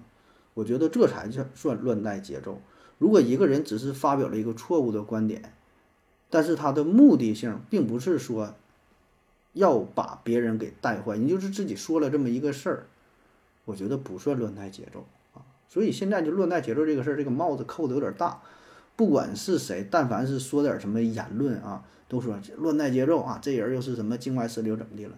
[SPEAKER 2] 我觉得这才叫算乱带节奏。如果一个人只是发表了一个错误的观点，但是他的目的性并不是说。要把别人给带坏，你就是自己说了这么一个事儿，我觉得不算乱带节奏。所以现在就乱带节奏这个事儿，这个帽子扣的有点大。不管是谁，但凡是说点什么言论啊，都说乱带节奏啊，这人又是什么境外势力又怎么的了？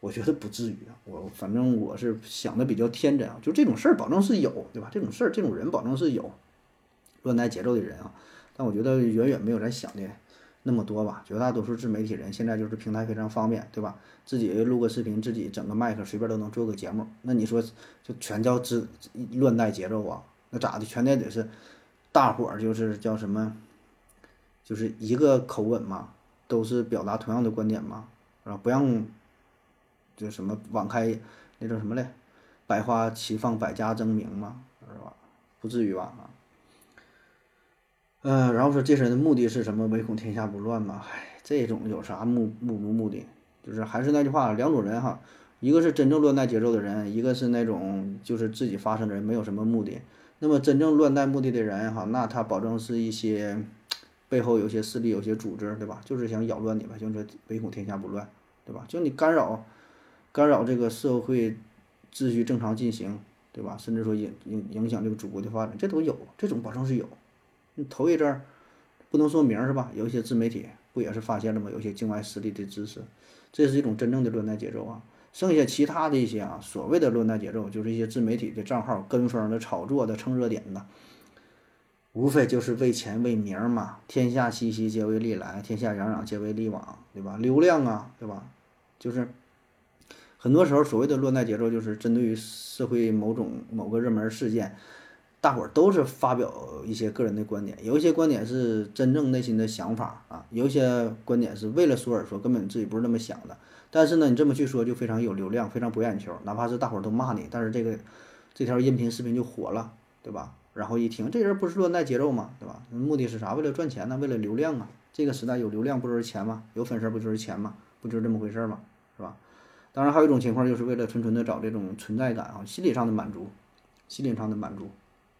[SPEAKER 2] 我觉得不至于啊。我反正我是想的比较天真啊，就这种事儿保证是有，对吧？这种事儿，这种人保证是有乱带节奏的人啊。但我觉得远远没有咱想的。那么多吧，绝大多数自媒体人现在就是平台非常方便，对吧？自己录个视频，自己整个麦克，随便都能做个节目。那你说，就全叫自乱带节奏啊？那咋的？全得得是大伙儿就是叫什么？就是一个口吻嘛，都是表达同样的观点嘛，是吧？不让就什么网开那叫什么嘞？百花齐放，百家争鸣嘛，是吧？不至于吧？啊？嗯，然后说这些人的目的是什么？唯恐天下不乱嘛。唉，这种有啥目目不目的？就是还是那句话，两种人哈，一个是真正乱带节奏的人，一个是那种就是自己发声的人，没有什么目的。那么真正乱带目的的人哈，那他保证是一些背后有些势力、有些组织，对吧？就是想扰乱你吧，就是唯恐天下不乱，对吧？就你干扰干扰这个社会秩序正常进行，对吧？甚至说影影影响这个祖国的发展，这都有，这种保证是有。头一阵儿不能说名是吧？有一些自媒体不也是发现了吗？有些境外势力的支持，这是一种真正的乱带节奏啊。剩下其他的一些啊，所谓的乱带节奏，就是一些自媒体的账号跟风的、炒作的、蹭热点的，无非就是为钱为名嘛。天下熙熙皆为利来，天下攘攘皆为利往，对吧？流量啊，对吧？就是很多时候所谓的乱带节奏，就是针对于社会某种某个热门事件。大伙儿都是发表一些个人的观点，有一些观点是真正内心的想法啊，有一些观点是为了说而说，根本自己不是那么想的。但是呢，你这么去说就非常有流量，非常博眼球，哪怕是大伙儿都骂你，但是这个这条音频视频就火了，对吧？然后一听，这人不是乱带节奏吗？对吧？目的是啥？为了赚钱呢？为了流量啊！这个时代有流量不就是钱吗？有粉丝不就是钱吗？不就是这么回事吗？是吧？当然还有一种情况，就是为了纯纯的找这种存在感啊，心理上的满足，心理上的满足。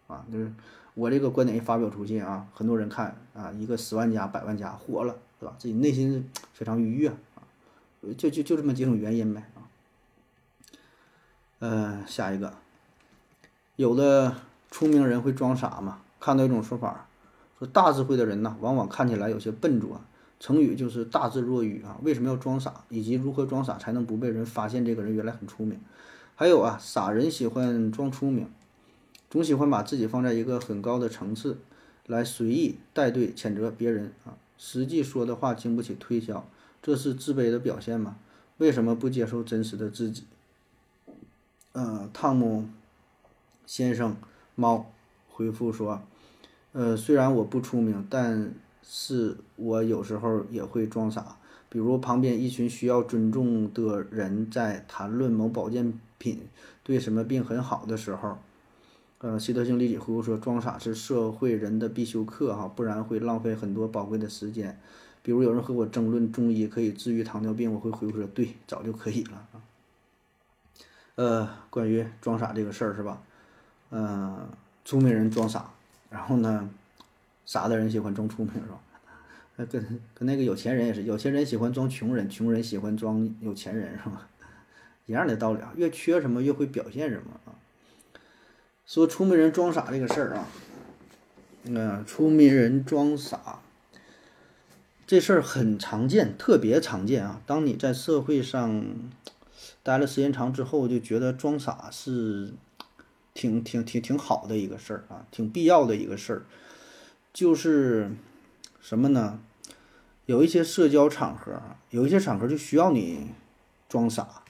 [SPEAKER 2] 啊，就是我这个观点一发表出去啊，很多人看啊，一个十万加、百万加火了，对吧？自己内心非常愉悦啊，就就就这么几种原因呗啊。呃，下一个，有的出名人会装傻嘛？看到一种说法，说大智慧的人呢，往往看起来有些笨拙。成语就是大智若愚啊。为什么要装傻？以及如何装傻才能不被人发现这个人原来很聪明？还有啊，傻人喜欢装聪明，总喜欢把自己放在一个很高的层次，来随意带队谴责别人啊。实际说的话经不起推敲，这是自卑的表现吗？为什么不接受真实的自己？呃，汤姆先生猫回复说：“呃，虽然我不出名，但是我有时候也会装傻。比如旁边一群需要尊重的人在谈论某保健品对什么病很好的时候，呃，习德性立即回复说：装傻是社会人的必修课哈，不然会浪费很多宝贵的时间。比如有人和我争论中医可以治愈糖尿病，我会回复说：对，早就可以了啊。呃，关于装傻这个事儿是吧？嗯，聪明人装傻，然后呢，傻的人喜欢装聪明是吧？那跟跟那个有钱人也是，有钱人喜欢装穷人，穷人喜欢装有钱人是吧？一样的道理啊，越缺什么越会表现什么啊。说聪明人装傻这个事儿啊，嗯，聪明人装傻这事儿很常见，特别常见啊。当你在社会上待了时间长之后，就觉得装傻是挺挺挺挺好的一个事儿啊，挺必要的一个事儿，就是什么呢？有一些社交场合，有一些场合就需要你装傻。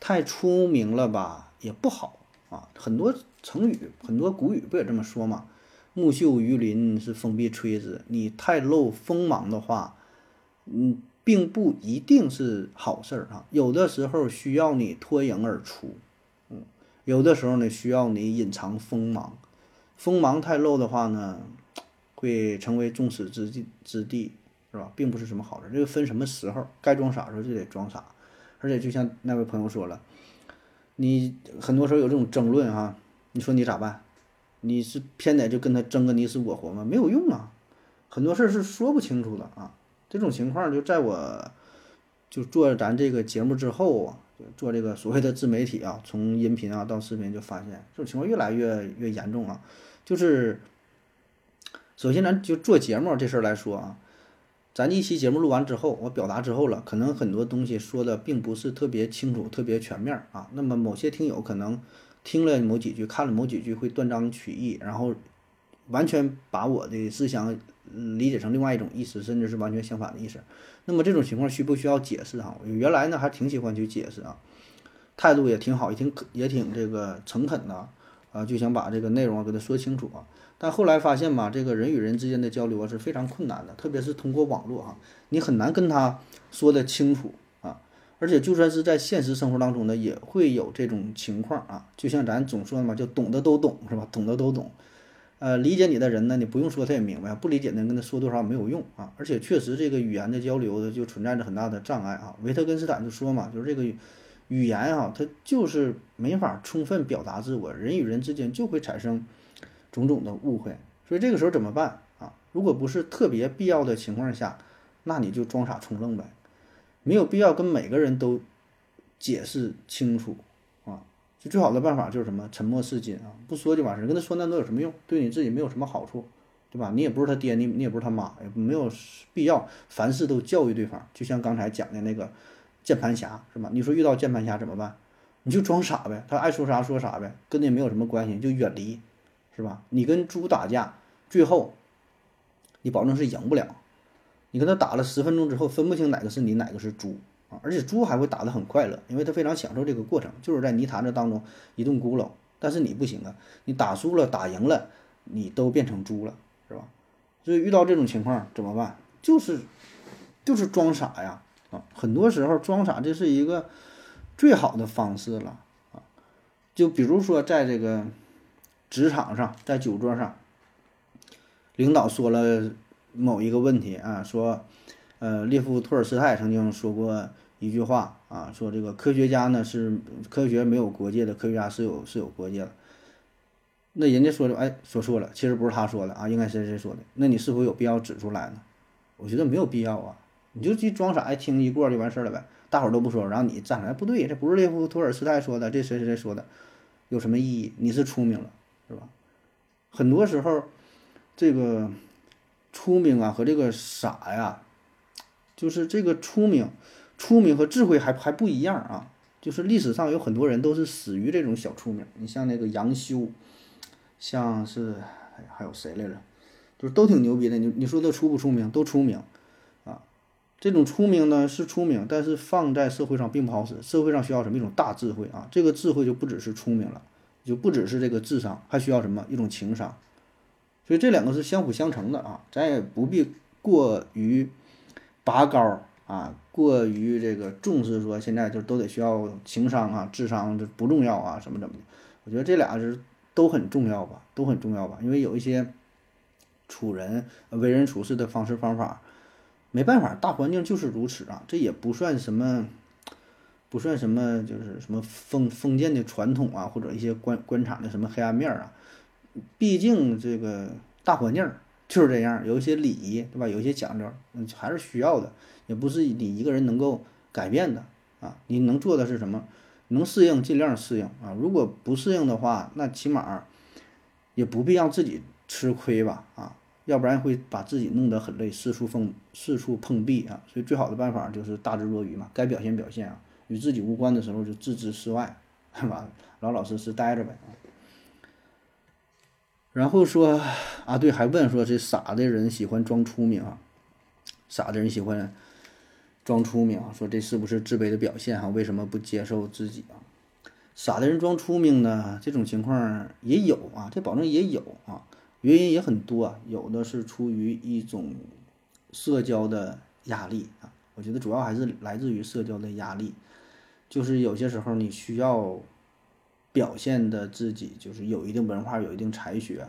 [SPEAKER 2] 太出名了吧，也不好啊。很多成语，很多古语不也这么说吗？木秀于林是风必摧之。你太露锋芒的话，嗯，并不一定是好事儿啊。有的时候需要你脱颖而出，嗯，有的时候呢需要你隐藏锋芒。锋芒太露的话呢，会成为众矢之的之的，是吧？并不是什么好事。这个分什么时候，该装傻时候就得装傻。而且就像那位朋友说了，你很多时候有这种争论哈，你说你咋办？你是偏得就跟他争个你死我活吗？没有用啊，很多事儿是说不清楚的啊。这种情况就在我就做咱这个节目之后啊，就做这个所谓的自媒体啊，从音频啊到视频就发现这种情况越来越越严重啊。就是首先咱就做节目这事儿来说啊。咱一期节目录完之后，我表达之后了，可能很多东西说的并不是特别清楚、特别全面啊。那么某些听友可能听了某几句、看了某几句，会断章取义，然后完全把我的思想理解成另外一种意思，甚至是完全相反的意思。那么这种情况需不需要解释哈？原来呢还挺喜欢去解释啊，态度也挺好，也挺也挺这个诚恳的啊，就想把这个内容给他说清楚啊。但后来发现吧，这个人与人之间的交流啊是非常困难的，特别是通过网络哈，你很难跟他说的清楚啊。而且就算是在现实生活当中呢，也会有这种情况啊。就像咱总说的嘛，就懂得都懂是吧？懂得都懂。呃，理解你的人呢，你不用说他也明白；不理解的跟他说多少没有用啊。而且确实这个语言的交流呢就存在着很大的障碍啊。维特根斯坦就说嘛，就是这个语言哈，它就是没法充分表达自我，人与人之间就会产生。种种的误会，所以这个时候怎么办啊？如果不是特别必要的情况下，那你就装傻充愣呗，没有必要跟每个人都解释清楚啊。就最好的办法就是什么？沉默是金啊，不说就完事儿。跟他说那都有什么用？对你自己没有什么好处，对吧？你也不是他爹，你你也不是他妈，也没有必要凡事都教育对方。就像刚才讲的那个键盘侠，是吧？你说遇到键盘侠怎么办？你就装傻呗，他爱说啥说啥呗，跟你没有什么关系，就远离。是吧？你跟猪打架，最后你保证是赢不了。你跟他打了十分钟之后，分不清哪个是你，哪个是猪啊！而且猪还会打得很快乐，因为他非常享受这个过程，就是在泥潭子当中一顿咕噜。但是你不行啊，你打输了、打赢了，你都变成猪了，是吧？所以遇到这种情况怎么办？就是就是装傻呀！啊，很多时候装傻这是一个最好的方式了啊！就比如说在这个。职场上，在酒桌上，领导说了某一个问题啊，说，呃，列夫·托尔斯泰曾经说过一句话啊，说这个科学家呢是科学没有国界的，科学家是有是有国界的。那人家说的，哎，说错了，其实不是他说的啊，应该谁谁说的？那你是否有必要指出来呢？我觉得没有必要啊，你就去装傻，爱听一过就完事儿了呗。大伙儿都不说，然后你站出来，不对，这不是列夫·托尔斯泰说的，这谁谁谁说的，有什么意义？你是出名了。很多时候，这个聪明啊和这个傻呀，就是这个聪明，聪明和智慧还还不一样啊。就是历史上有很多人都是死于这种小聪明，你像那个杨修，像是还有谁来着？就是都挺牛逼的。你你说他聪不聪明？都聪明啊。这种聪明呢是聪明，但是放在社会上并不好使。社会上需要什么一种大智慧啊？这个智慧就不只是聪明了，就不只是这个智商，还需要什么一种情商。所以这两个是相辅相成的啊，咱也不必过于拔高。啊，过于这个重视，说现在就都得需要情商啊，智商这不重要啊，什么怎么的？我觉得这俩是都很重要吧，都很重要吧。因为有一些处人、为人处事的方式方法，没办法，大环境就是如此啊。这也不算什么，不算什么，就是什么封封建的传统啊，或者一些官官场的什么黑暗面啊。毕竟这个大环境就是这样，有一些礼仪，对吧？有一些讲究，嗯，还是需要的。也不是你一个人能够改变的啊！你能做的是什么？能适应尽量适应啊！如果不适应的话，那起码也不必让自己吃亏吧啊！要不然会把自己弄得很累，四处碰四处碰壁啊！所以最好的办法就是大智若愚嘛，该表现表现啊，与自己无关的时候就置之事外，是吧？老老实实待着呗！然后说啊，对，还问说这傻的人喜欢装聪明啊，傻的人喜欢。装聪明，说这是不是自卑的表现？啊，为什么不接受自己啊？傻的人装聪明呢？这种情况也有啊，这保证也有啊，原因也很多啊。有的是出于一种社交的压力啊，我觉得主要还是来自于社交的压力，就是有些时候你需要表现的自己就是有一定文化、有一定才学，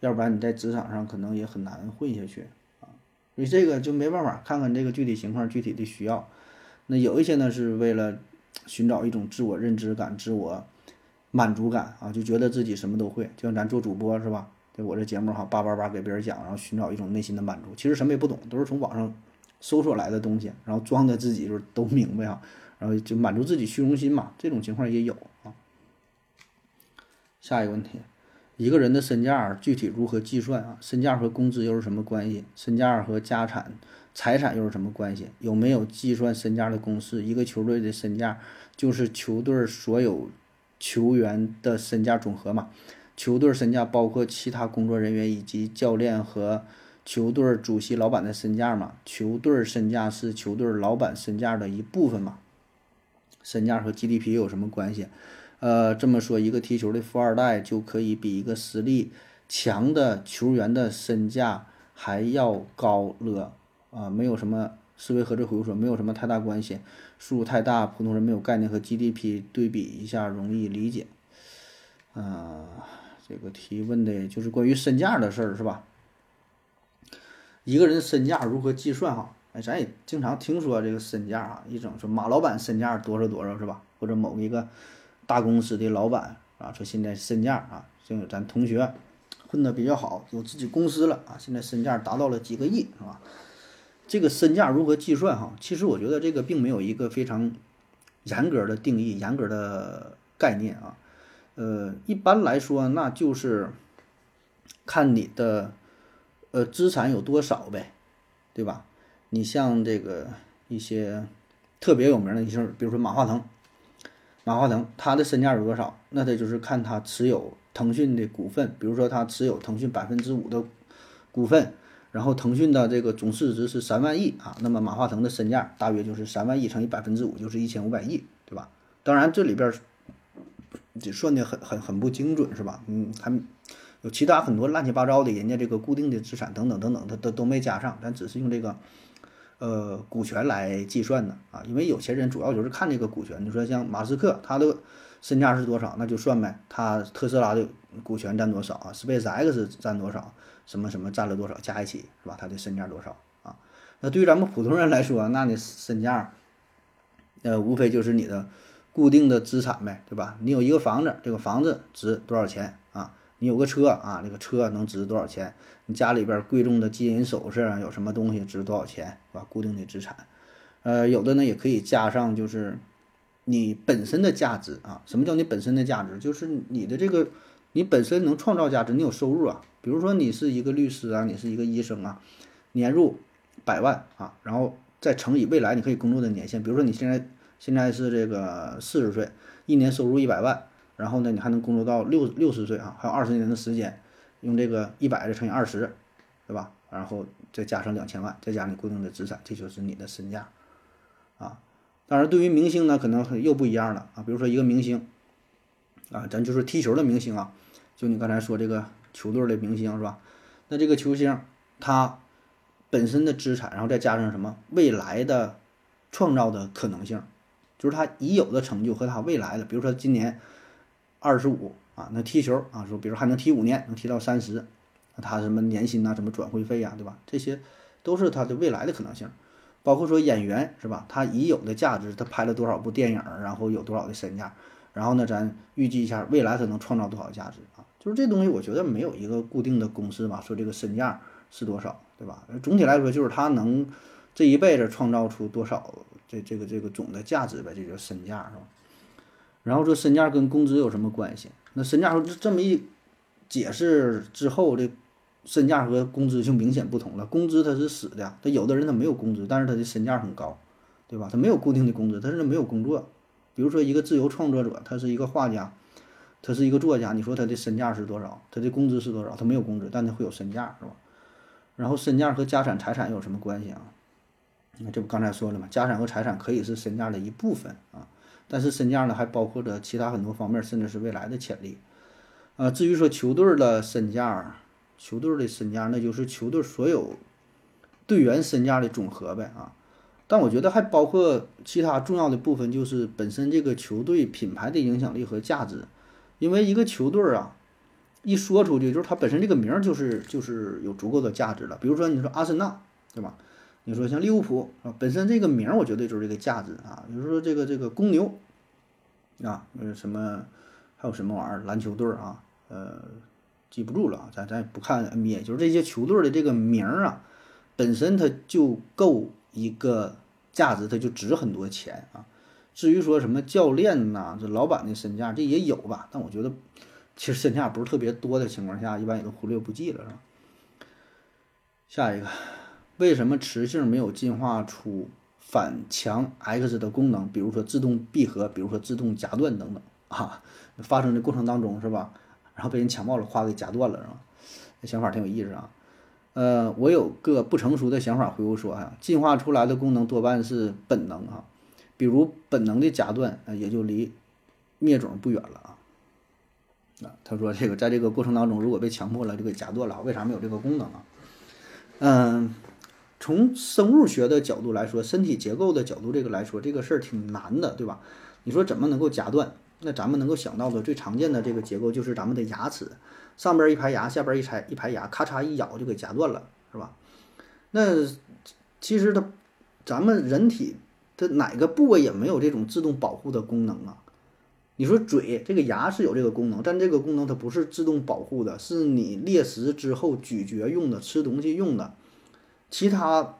[SPEAKER 2] 要不然你在职场上可能也很难混下去。你这个就没办法，看看这个具体情况、具体的需要。那有一些呢，是为了寻找一种自我认知感、自我满足感啊，就觉得自己什么都会。就像咱做主播是吧？对我这节目哈，叭叭叭给别人讲，然后寻找一种内心的满足。其实什么也不懂，都是从网上搜索来的东西，然后装的自己就是都明白啊，然后就满足自己虚荣心嘛。这种情况也有啊。下一个问题。一个人的身价具体如何计算啊？身价和工资又是什么关系？身价和家产、财产又是什么关系？有没有计算身价的公式？一个球队的身价就是球队所有球员的身价总和嘛？球队身价包括其他工作人员以及教练和球队主席、老板的身价嘛？球队身价是球队老板身价的一部分嘛？身价和 GDP 有什么关系？呃，这么说，一个踢球的富二代就可以比一个实力强的球员的身价还要高了啊？没有什么思维和这回复说没有什么太大关系，数太大，普通人没有概念和 GDP 对比一下容易理解。啊，这个提问的就是关于身价的事儿是吧？一个人身价如何计算哈？哎，咱也经常听说这个身价啊，一整说马老板身价多少多少是吧？或者某一个。大公司的老板啊，说现在身价啊，像咱同学混得比较好，有自己公司了啊，现在身价达到了几个亿，是吧？这个身价如何计算哈？其实我觉得这个并没有一个非常严格的定义、严格的概念啊。呃，一般来说，那就是看你的呃资产有多少呗，对吧？你像这个一些特别有名的，像比如说马化腾。马化腾他的身价有多少？那他就是看他持有腾讯的股份，比如说他持有腾讯百分之五的股份，然后腾讯的这个总市值是三万亿啊，那么马化腾的身价大约就是三万亿乘以百分之五，就是一千五百亿，对吧？当然这里边这算的很很很不精准，是吧？嗯，还有其他很多乱七八糟的，人家这个固定的资产等等等等，他都都没加上，咱只是用这个。呃，股权来计算的啊，因为有钱人主要就是看这个股权。你说像马斯克，他的身价是多少，那就算呗。他特斯拉的股权占多少啊？SpaceX 占多少？什么什么占了多少？加一起是吧？他的身价多少啊？那对于咱们普通人来说，那你身价，呃，无非就是你的固定的资产呗，对吧？你有一个房子，这个房子值多少钱啊？你有个车啊，这个车能值多少钱？你家里边贵重的金银首饰啊，有什么东西值多少钱，是吧？固定的资产，呃，有的呢也可以加上，就是你本身的价值啊。什么叫你本身的价值？就是你的这个，你本身能创造价值，你有收入啊。比如说你是一个律师啊，你是一个医生啊，年入百万啊，然后再乘以未来你可以工作的年限，比如说你现在现在是这个四十岁，一年收入一百万，然后呢你还能工作到六六十岁啊，还有二十年的时间，用这个一百的乘以二十，对吧？然后再加上两千万，再加上你固定的资产，这就是你的身价啊。当然，对于明星呢，可能又不一样了啊。比如说一个明星啊，咱就是踢球的明星啊，就你刚才说这个球队的明星是吧？那这个球星他本身的资产，然后再加上什么未来的创造的可能性，就是他已有的成就和他未来的，比如说今年二十五啊，那踢球啊，说比如还能踢五年，能踢到三十，他什么年薪呐，什么转会费呀，对吧？这些都是他的未来的可能性。包括说演员是吧？他已有的价值，他拍了多少部电影，然后有多少的身价，然后呢，咱预计一下未来他能创造多少价值啊？就是这东西，我觉得没有一个固定的公式吧，说这个身价是多少，对吧？总体来说，就是他能这一辈子创造出多少这这个这个总的价值呗，这叫身价是吧？然后说身价跟工资有什么关系？那身价说这么一解释之后，这。身价和工资就明显不同了。工资它是死的，他有的人他没有工资，但是他的身价很高，对吧？他没有固定的工资，他是没有工作。比如说一个自由创作者，他是一个画家，他是一个作家，你说他的身价是多少？他的工资是多少？他没有工资，但他会有身价，是吧？然后身价和家产财产有什么关系啊？那这不刚才说了吗？家产和财产可以是身价的一部分啊，但是身价呢还包括着其他很多方面，甚至是未来的潜力。啊，至于说球队的身价。球队的身价，那就是球队所有队员身价的总和呗啊！但我觉得还包括其他重要的部分，就是本身这个球队品牌的影响力和价值。因为一个球队啊，一说出去，就是它本身这个名儿就是就是有足够的价值了。比如说你说阿森纳，对吧？你说像利物浦啊，本身这个名儿我觉得就是这个价值啊。比如说这个这个公牛啊，呃什么还有什么玩意儿篮球队啊，呃。记不住了啊，咱咱也不看 NBA，就是这些球队的这个名儿啊，本身它就够一个价值，它就值很多钱啊。至于说什么教练呐，这老板的身价这也有吧，但我觉得其实身价不是特别多的情况下，一般也都忽略不计了，是吧？下一个，为什么磁性没有进化出反强 X 的功能？比如说自动闭合，比如说自动夹断等等啊，发生的过程当中是吧？然后被人强暴了，夸给夹断了，是吧？这想法挺有意思啊。呃，我有个不成熟的想法，回复说啊，进化出来的功能多半是本能啊，比如本能的夹断，呃，也就离灭种不远了啊。啊，他说这个在这个过程当中，如果被强迫了就给夹断了，为啥没有这个功能啊？嗯，从生物学的角度来说，身体结构的角度这个来说，这个事儿挺难的，对吧？你说怎么能够夹断？那咱们能够想到的最常见的这个结构就是咱们的牙齿，上边一排牙，下边一排一排牙，咔嚓一咬就给夹断了，是吧？那其实它，咱们人体的哪个部位也没有这种自动保护的功能啊？你说嘴这个牙是有这个功能，但这个功能它不是自动保护的，是你猎食之后咀嚼用的，吃东西用的，其他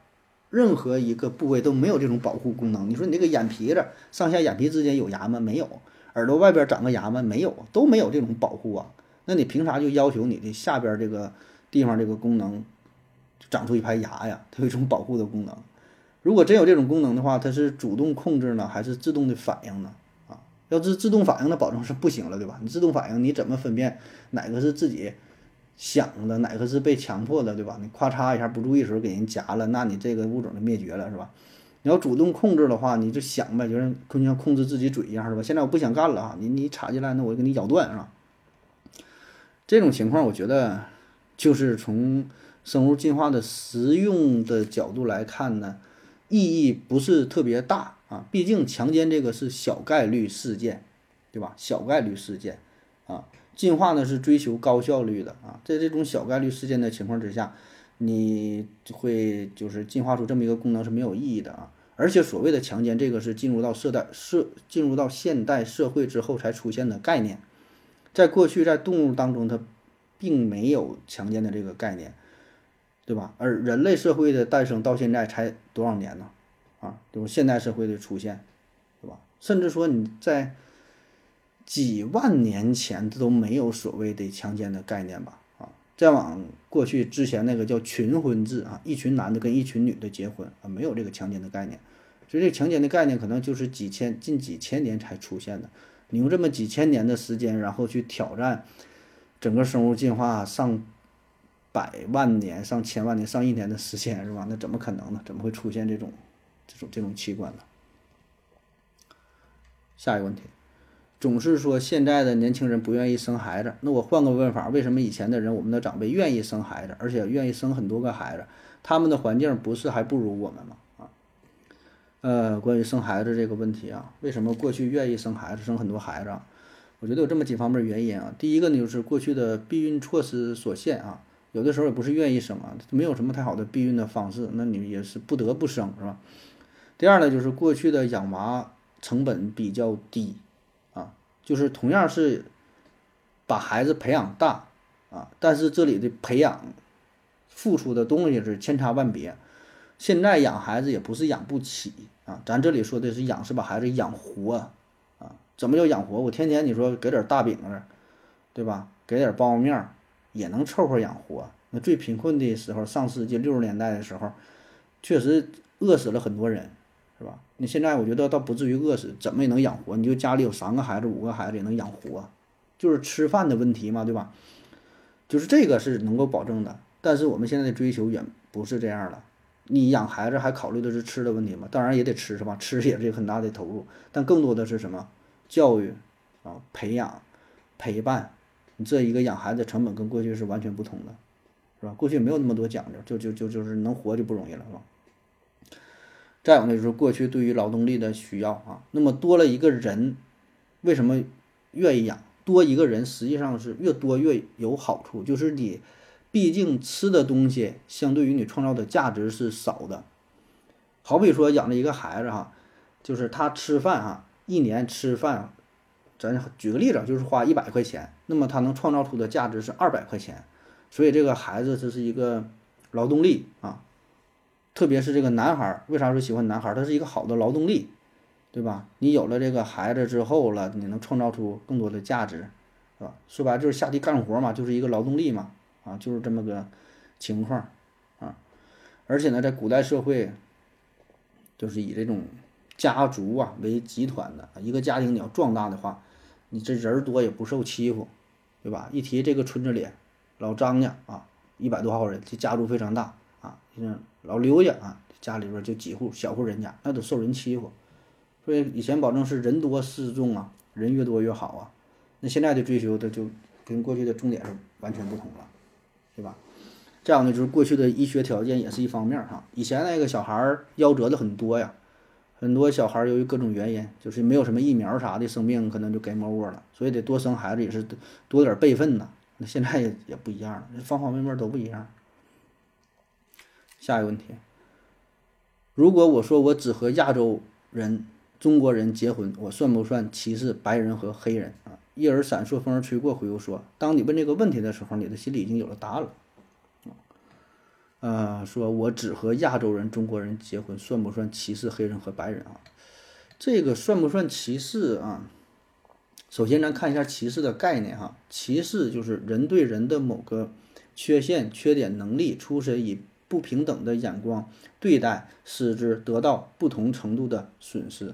[SPEAKER 2] 任何一个部位都没有这种保护功能。你说你这个眼皮子上下眼皮之间有牙吗？没有。耳朵外边长个牙吗？没有，都没有这种保护啊。那你凭啥就要求你的下边这个地方这个功能长出一排牙呀？它有一种保护的功能。如果真有这种功能的话，它是主动控制呢，还是自动的反应呢？啊，要是自动反应，那保证是不行了，对吧？你自动反应，你怎么分辨哪个是自己想的，哪个是被强迫的，对吧？你咔嚓一下不注意的时候给人夹了，那你这个物种就灭绝了，是吧？你要主动控制的话，你就想呗，就是就像控制自己嘴一样，是吧？现在我不想干了啊，你你插进来，那我就给你咬断，是吧？这种情况，我觉得就是从生物进化的实用的角度来看呢，意义不是特别大啊。毕竟强奸这个是小概率事件，对吧？小概率事件，进化呢是追求高效率的啊，在这种小概率事件的情况之下。你会就是进化出这么一个功能是没有意义的啊！而且所谓的强奸，这个是进入到社代社进入到现代社会之后才出现的概念，在过去在动物当中它并没有强奸的这个概念，对吧？而人类社会的诞生到现在才多少年呢？啊，就是现代社会的出现，对吧？甚至说你在几万年前都没有所谓的强奸的概念吧？啊，再往过去之前那个叫群婚制啊，一群男的跟一群女的结婚啊，没有这个强奸的概念。所以这强奸的概念可能就是几千近几千年才出现的。你用这么几千年的时间，然后去挑战整个生物进化上百万年、上千万年、上亿年的时间，是吧？那怎么可能呢？怎么会出现这种这种这种器官呢？下一个问题，总是说现在的年轻人不愿意生孩子，那我换个问法，为什么以前的人，我们的长辈愿意生孩子，而且愿意生很多个孩子？他们的环境不是还不如我们吗？啊呃，关于生孩子这个问题啊，为什么过去愿意生孩子，生很多孩子？我觉得有这么几方面原因啊。第一个呢，就是过去的避孕措施所限啊，有的时候也不是愿意生啊，没有什么太好的避孕的方式，那你也是不得不生，是吧？第二呢，就是过去的养娃成本比较低，就是同样是把孩子培养大啊，但是这里的培养付出的东西是千差万别。现在养孩子也不是养不起啊，咱这里说的是养，是把孩子养活啊。怎么叫养活？我天天你说给点大饼子，对吧？给点苞米面也能凑合养活。那最贫困的时候，上世纪六十年代的时候，确实饿死了很多人，你现在我觉得倒不至于饿死，怎么也能养活。你就家里有三个孩子、五个孩子也能养活，就是吃饭的问题嘛，对吧？就是这个是能够保证的。但是我们现在的追求远不是这样了。你养孩子还考虑的是吃的问题吗？当然也得吃，是吧？吃也是很大的投入，但更多的是什么？教育啊，培养、陪伴。你这一个养孩子成本跟过去是完全不同的，是吧？过去没有那么多讲究，就就就就是能活就不容易了，是吧？再有呢，就是过去对于劳动力的需要啊，那么多了一个人，为什么愿意养？多一个人实际上是越多越有好处，就是你。毕竟吃的东西相对于你创造的价值是少的，好比说养了一个孩子哈，就是他吃饭哈，一年吃饭，咱举个例子，就是花一百块钱，那么他能创造出的价值是二百块钱，所以这个孩子这是一个劳动力啊，特别是这个男孩，为啥说喜欢男孩？他是一个好的劳动力，对吧？你有了这个孩子之后了，你能创造出更多的价值，是吧？说白了就是下地干活嘛，就是一个劳动力嘛。啊，就是这么个情况啊，而且呢，在古代社会，就是以这种家族啊为集团的，一个家庭你要壮大的话，你这人多也不受欺负，对吧？一提这个村子里老张家啊，一百多号人，这家族非常大啊，像老刘家啊，家里边就几户小户人家，那都受人欺负，所以以前保证是人多势众啊，人越多越好啊，那现在的追求的就跟过去的重点是完全不同了。对吧？这样呢，就是过去的医学条件也是一方面哈。以前那个小孩儿夭折的很多呀，很多小孩儿由于各种原因，就是没有什么疫苗啥的，生病可能就该没窝了，所以得多生孩子也是多点备份呐。那现在也也不一样了，方方面面都不一样。下一个问题，如果我说我只和亚洲人、中国人结婚，我算不算歧视白人和黑人啊？一耳闪烁，风儿吹过，回复说：“当你问这个问题的时候，你的心里已经有了答案了。”呃，说我只和亚洲人、中国人结婚，算不算歧视黑人和白人啊？这个算不算歧视啊？首先，咱看一下歧视的概念哈。歧视就是人对人的某个缺陷、缺点、能力、出身以不平等的眼光对待，使之得到不同程度的损失。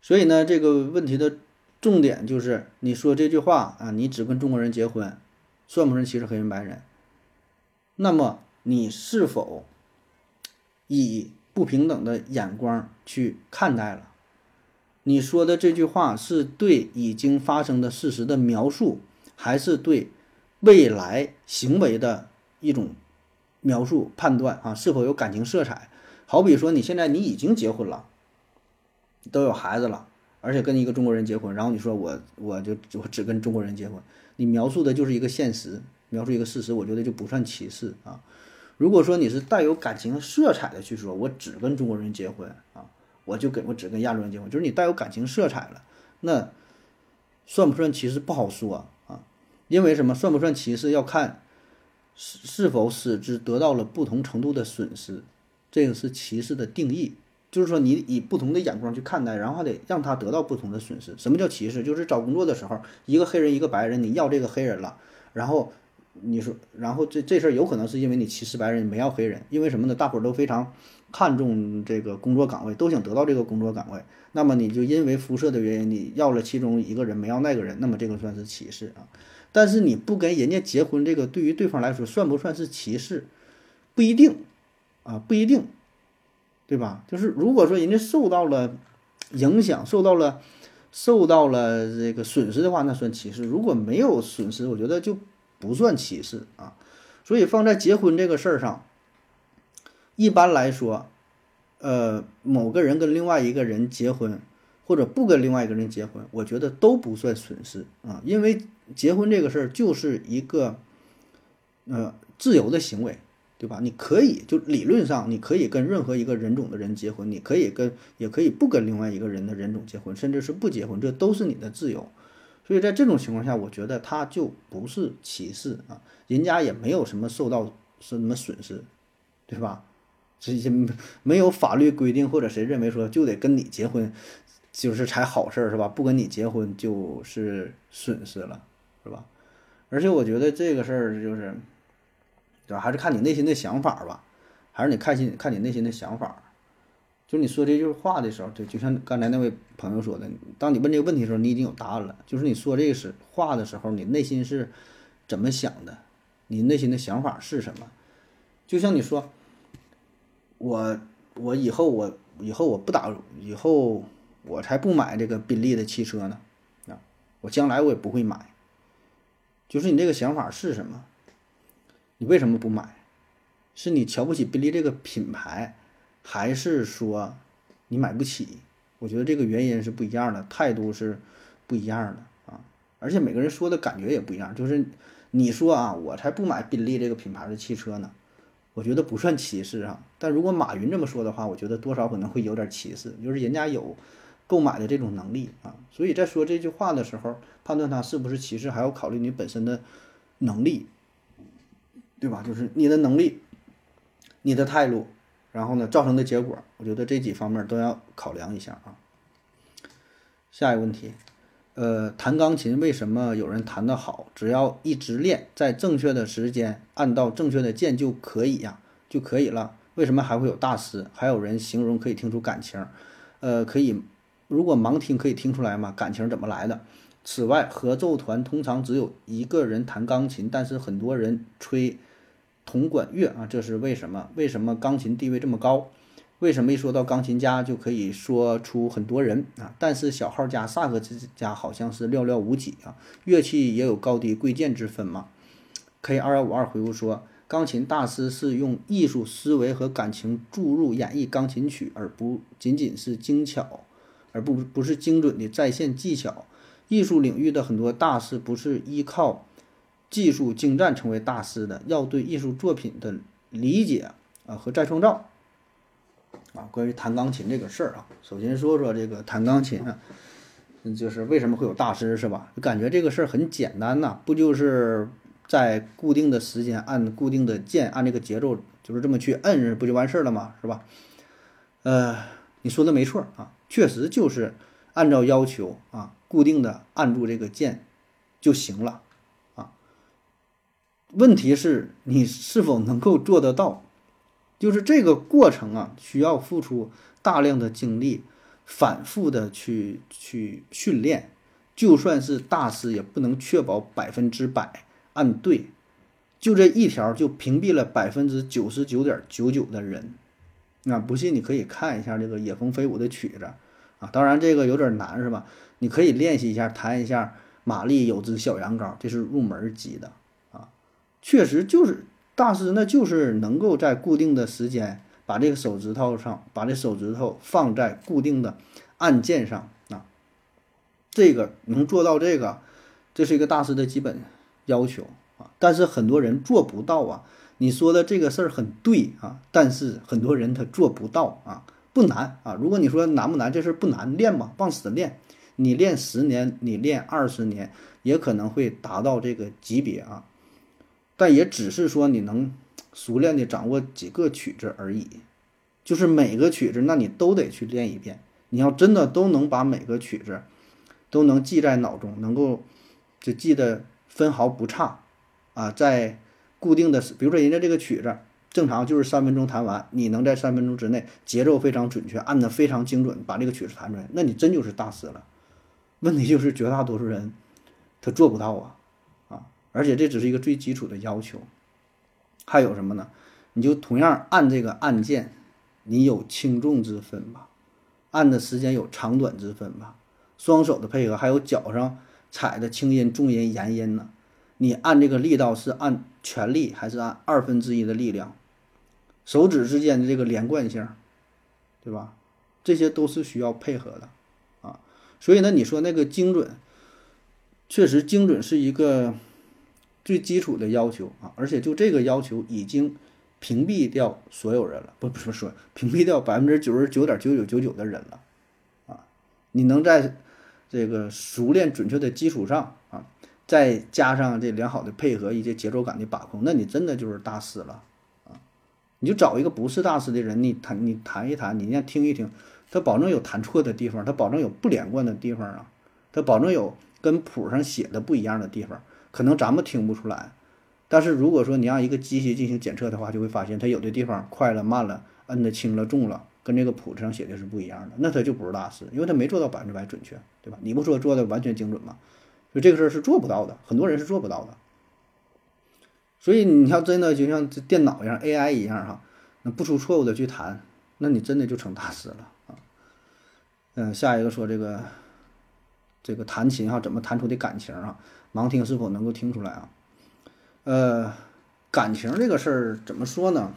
[SPEAKER 2] 所以呢，这个问题的。重点就是你说这句话啊，你只跟中国人结婚，算不算歧视黑人白人？那么你是否以不平等的眼光去看待了？你说的这句话是对已经发生的事实的描述，还是对未来行为的一种描述判断啊？是否有感情色彩？好比说你现在你已经结婚了，都有孩子了。而且跟一个中国人结婚，然后你说我我就我只跟中国人结婚，你描述的就是一个现实，描述一个事实，我觉得就不算歧视啊。如果说你是带有感情色彩的去说，我只跟中国人结婚啊，我就跟我只跟亚洲人结婚，就是你带有感情色彩了，那算不算歧视不好说啊？因为什么？算不算歧视要看是是否使之得到了不同程度的损失，这个是歧视的定义。就是说，你以不同的眼光去看待，然后还得让他得到不同的损失。什么叫歧视？就是找工作的时候，一个黑人，一个白人，你要这个黑人了，然后你说，然后这这事儿有可能是因为你歧视白人，没要黑人，因为什么呢？大伙儿都非常看重这个工作岗位，都想得到这个工作岗位。那么你就因为肤色的原因，你要了其中一个人，没要那个人，那么这个算是歧视啊。但是你不跟人家结婚，这个对于对方来说算不算是歧视？不一定啊，不一定，对吧？就是如果说人家受到了影响，受到了受到了这个损失的话，那算歧视；如果没有损失，我觉得就不算歧视啊。所以放在结婚这个事儿上，一般来说，呃，某个人跟另外一个人结婚，或者不跟另外一个人结婚，我觉得都不算损失啊，因为结婚这个事儿就是一个呃自由的行为。对吧？你可以就理论上，你可以跟任何一个人种的人结婚，你可以跟，也可以不跟另外一个人的人种结婚，甚至是不结婚，这都是你的自由。所以在这种情况下，我觉得他就不是歧视啊，人家也没有什么受到什么损失，对吧？这些没有法律规定或者谁认为说就得跟你结婚，就是才好事儿，是吧？不跟你结婚就是损失了，是吧？而且我觉得这个事儿就是。对吧？还是看你内心的想法吧，还是你看心看你内心的想法。就你说这句话的时候，对，就像刚才那位朋友说的，当你问这个问题的时候，你已经有答案了。就是你说这个是话的时候，你内心是怎么想的？你内心的想法是什么？就像你说，我我以后我以后我不打，以后我才不买这个宾利的汽车呢。啊，我将来我也不会买。就是你这个想法是什么？你为什么不买？是你瞧不起宾利这个品牌，还是说你买不起？我觉得这个原因是不一样的，态度是不一样的啊！而且每个人说的感觉也不一样。就是你说啊，我才不买宾利这个品牌的汽车呢，我觉得不算歧视啊。但如果马云这么说的话，我觉得多少可能会有点歧视，就是人家有购买的这种能力啊。所以在说这句话的时候，判断他是不是歧视，还要考虑你本身的能力。对吧？就是你的能力，你的态度，然后呢，造成的结果，我觉得这几方面都要考量一下啊。下一个问题，呃，弹钢琴为什么有人弹得好？只要一直练，在正确的时间按到正确的键就可以呀，就可以了。为什么还会有大师？还有人形容可以听出感情？呃，可以，如果盲听可以听出来吗？感情怎么来的？此外，合奏团通常只有一个人弹钢琴，但是很多人吹。铜管乐啊，这是为什么？为什么钢琴地位这么高？为什么一说到钢琴家就可以说出很多人啊？但是小号家、萨克斯家好像是寥寥无几啊。乐器也有高低贵贱之分嘛？K 二幺五二回复说，钢琴大师是用艺术思维和感情注入演绎钢琴曲，而不仅仅是精巧，而不不是精准的在线技巧。艺术领域的很多大师不是依靠。技术精湛成为大师的，要对艺术作品的理解啊和再创造啊。关于弹钢琴这个事儿啊，首先说说这个弹钢琴啊，就是为什么会有大师是吧？感觉这个事儿很简单呐，不就是在固定的时间按固定的键按这个节奏，就是这么去摁不就完事儿了吗？是吧？呃，你说的没错啊，确实就是按照要求啊，固定的按住这个键就行了啊。问题是你是否能够做得到？就是这个过程啊，需要付出大量的精力，反复的去去训练。就算是大师，也不能确保百分之百按对。就这一条，就屏蔽了百分之九十九点九九的人。那不信你可以看一下这个《野蜂飞舞》的曲子啊，当然这个有点难，是吧？你可以练习一下，弹一下《玛丽有只小羊羔》，这是入门级的啊。确实就是大师，那就是能够在固定的时间把这个手指头上，把这手指头放在固定的按键上啊。这个能做到这个，这是一个大师的基本要求啊。但是很多人做不到啊。你说的这个事儿很对啊，但是很多人他做不到啊。不难啊，如果你说难不难，这事儿不难，练吧，往死练。你练十年，你练二十年，也可能会达到这个级别啊。但也只是说你能熟练的掌握几个曲子而已，就是每个曲子，那你都得去练一遍。你要真的都能把每个曲子都能记在脑中，能够就记得分毫不差，啊，在固定的，比如说人家这个曲子正常就是三分钟弹完，你能在三分钟之内节奏非常准确，按的非常精准，把这个曲子弹出来，那你真就是大师了。问题就是绝大多数人他做不到啊啊！而且这只是一个最基础的要求，还有什么呢？你就同样按这个按键，你有轻重之分吧？按的时间有长短之分吧？双手的配合，还有脚上踩的轻音、重音、延音呢？你按这个力道是按全力还是按二分之一的力量？手指之间的这个连贯性，对吧？这些都是需要配合的啊。所以呢，你说那个精准，确实精准是一个最基础的要求啊。而且就这个要求已经屏蔽掉所有人了，不不是说屏蔽掉百分之九十九点九九九九的人了啊。你能在这个熟练准确的基础上，再加上这良好的配合，一些节奏感的把控，那你真的就是大师了啊！你就找一个不是大师的人，你弹你弹一弹，你先听一听，他保证有弹错的地方，他保证有不连贯的地方啊，他保证有跟谱上写的不一样的地方，可能咱们听不出来，但是如果说你让一个机器进行检测的话，就会发现它有的地方快了、慢了，摁的轻了、重了。跟这个谱子上写的是不一样的，那他就不是大师，因为他没做到百分之百准确，对吧？你不说做的完全精准吗？就这个事儿是做不到的，很多人是做不到的。所以你要真的就像这电脑一样，AI 一样哈，那不出错误的去弹，那你真的就成大师了啊。嗯，下一个说这个这个弹琴哈，怎么弹出的感情啊？盲听是否能够听出来啊？呃，感情这个事儿怎么说呢？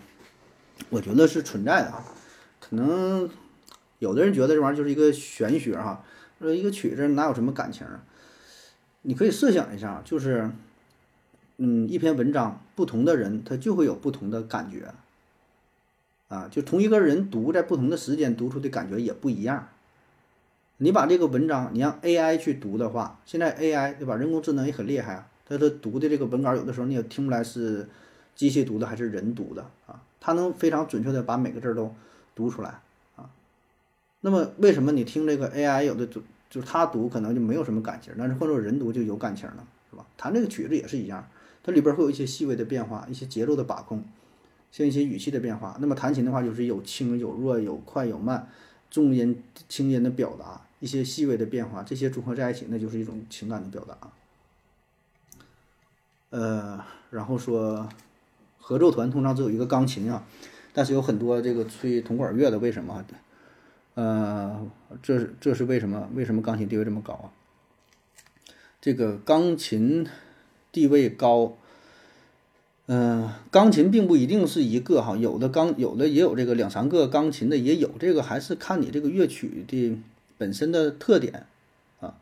[SPEAKER 2] 我觉得是存在的啊。可能有的人觉得这玩意儿就是一个玄学哈，说一个曲子哪有什么感情啊？你可以设想一下，就是，嗯，一篇文章，不同的人他就会有不同的感觉，啊，就同一个人读在不同的时间读出的感觉也不一样。你把这个文章你让 AI 去读的话，现在 AI 对吧？人工智能也很厉害啊，它它读的这个文稿有的时候你也听不来是机器读的还是人读的啊，它能非常准确的把每个字都。读出来啊，那么为什么你听这个 AI 有的就是他读可能就没有什么感情，但是换做人读就有感情了，是吧？弹这个曲子也是一样，它里边会有一些细微的变化，一些节奏的把控，像一些语气的变化。那么弹琴的话就是有轻有弱，有快有慢，重音轻音的表达，一些细微的变化，这些组合在一起，那就是一种情感的表达。呃，然后说合奏团通常只有一个钢琴啊。但是有很多这个吹铜管乐的，为什么？呃，这是这是为什么？为什么钢琴地位这么高啊？这个钢琴地位高，嗯，钢琴并不一定是一个哈，有的钢有的也有这个两三个钢琴的也有，这个还是看你这个乐曲的本身的特点啊。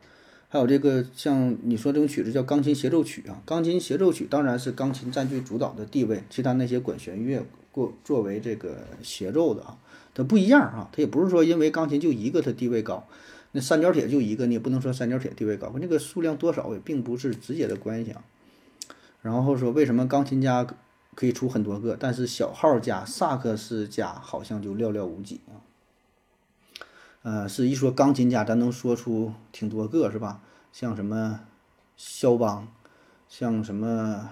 [SPEAKER 2] 还有这个像你说这种曲子叫钢琴协奏曲啊，钢琴协奏曲当然是钢琴占据主导的地位，其他那些管弦乐。过作为这个协奏的啊，它不一样啊，它也不是说因为钢琴就一个它地位高，那三角铁就一个，你也不能说三角铁地位高，跟这个数量多少也并不是直接的关系啊。然后说为什么钢琴家可以出很多个，但是小号家、萨克斯家好像就寥寥无几啊？呃，是一说钢琴家，咱能说出挺多个是吧？像什么肖邦，像什么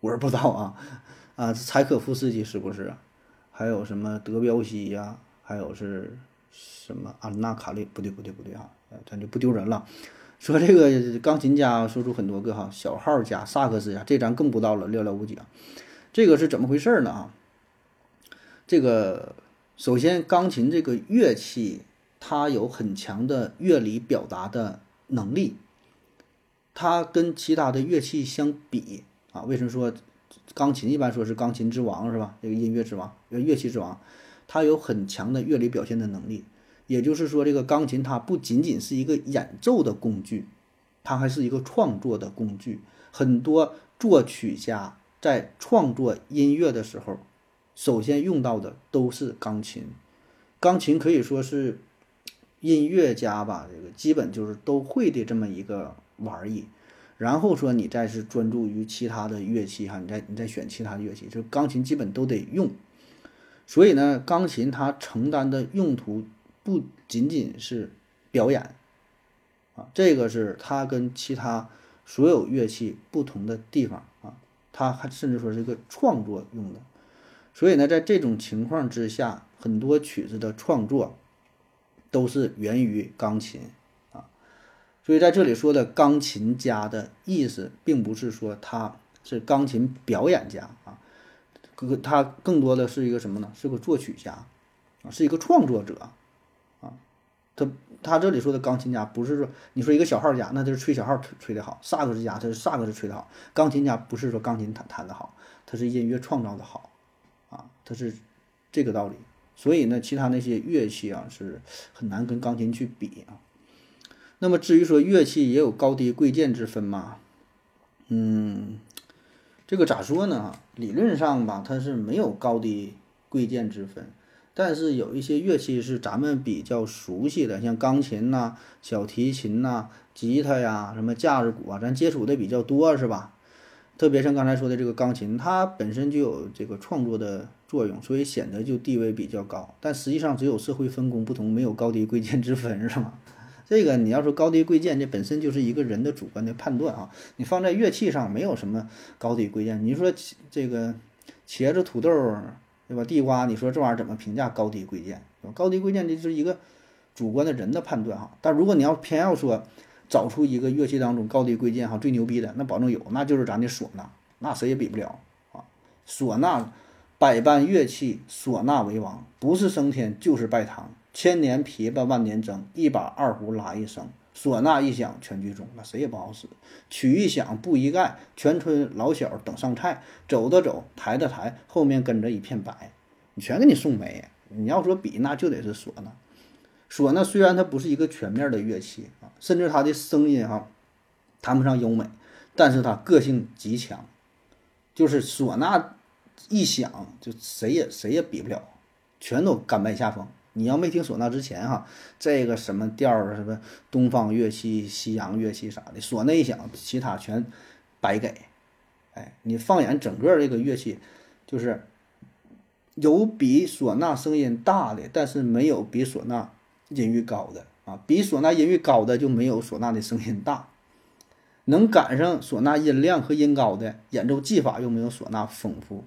[SPEAKER 2] 我是不知道啊。啊，柴可夫斯基是不是？还有什么德彪西呀？还有是什么安娜卡利？不对，不对，不对啊！咱就不丢人了。说这个钢琴家说出很多个哈，小号家、萨克斯家，这咱更不到了，寥寥无几啊。这个是怎么回事呢？啊，这个首先，钢琴这个乐器它有很强的乐理表达的能力，它跟其他的乐器相比啊，为什么说？钢琴一般说是钢琴之王是吧？这个音乐之王，乐器之王，它有很强的乐理表现的能力。也就是说，这个钢琴它不仅仅是一个演奏的工具，它还是一个创作的工具。很多作曲家在创作音乐的时候，首先用到的都是钢琴。钢琴可以说是音乐家吧，这个基本就是都会的这么一个玩意。然后说你再是专注于其他的乐器哈，你再你再选其他的乐器，就钢琴基本都得用。所以呢，钢琴它承担的用途不仅仅是表演啊，这个是它跟其他所有乐器不同的地方啊，它还甚至说是一个创作用的。所以呢，在这种情况之下，很多曲子的创作都是源于钢琴。所以在这里说的钢琴家的意思，并不是说他是钢琴表演家啊，他更多的是一个什么呢？是个作曲家啊，是一个创作者啊。他他这里说的钢琴家，不是说你说一个小号家，那就是吹小号吹吹得好；萨克斯家，他是萨克斯吹得好。钢琴家不是说钢琴弹弹得好，他是音乐创造的好。啊，他是这个道理，所以呢，其他那些乐器啊是很难跟钢琴去比啊。那么至于说乐器也有高低贵贱之分嘛？嗯，这个咋说呢？理论上吧，它是没有高低贵贱之分，但是有一些乐器是咱们比较熟悉的，像钢琴呐、小提琴呐、吉他呀、什么架子鼓啊，咱接触的比较多，是吧？特别像刚才说的这个钢琴，它本身就有这个创作的作用，所以显得就地位比较高。但实际上只有社会分工不同，没有高低贵贱之分，是吗？这个你要说高低贵贱，这本身就是一个人的主观的判断啊。你放在乐器上没有什么高低贵贱。你说这个茄子、土豆，对吧？地瓜，你说这玩意儿怎么评价高低贵贱？高低贵贱这是一个主观的人的判断哈。但如果你要偏要说，找出一个乐器当中高低贵贱哈最牛逼的，那保证有，那就是咱的唢呐，那谁也比不了啊！唢呐，百般乐器，唢呐为王，不是升天就是拜堂，千年琵琶万年筝，一把二胡拉一声，唢呐一响全剧终，那谁也不好使。曲一响布一盖，全村老小等上菜，走的走，抬的抬，后面跟着一片白，你全给你送没。你要说比，那就得是唢呐。唢呐虽然它不是一个全面的乐器啊，甚至它的声音哈谈不上优美，但是它个性极强。就是唢呐一响，就谁也谁也比不了，全都甘拜下风。你要没听唢呐之前哈，这个什么调儿什么东方乐器、西洋乐器啥的，唢呐一响，其他全白给。哎，你放眼整个这个乐器，就是有比唢呐声音大的，但是没有比唢呐。音域高的啊，比唢呐音域高的就没有唢呐的声音大，能赶上唢呐音量和音高的演奏技法又没有唢呐丰富，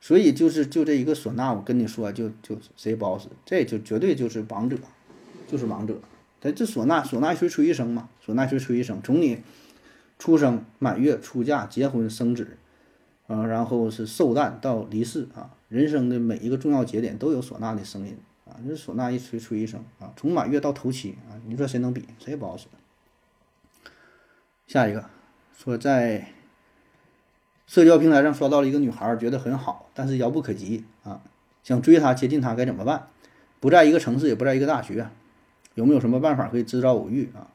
[SPEAKER 2] 所以就是就这一个唢呐，我跟你说，就就谁也不好使，这就绝对就是王者，就是王者。但这唢呐，唢呐一吹吹一声嘛，唢呐一吹吹一声，从你出生、满月、出嫁、结婚、生子，啊，然后是寿诞到离世啊，人生的每一个重要节点都有唢呐的声音。啊，这唢呐一吹吹一声啊，从满月到头七啊，你说谁能比？谁也不好使。下一个说在社交平台上刷到了一个女孩，觉得很好，但是遥不可及啊，想追她接近她该怎么办？不在一个城市，也不在一个大学，有没有什么办法可以制造偶遇啊？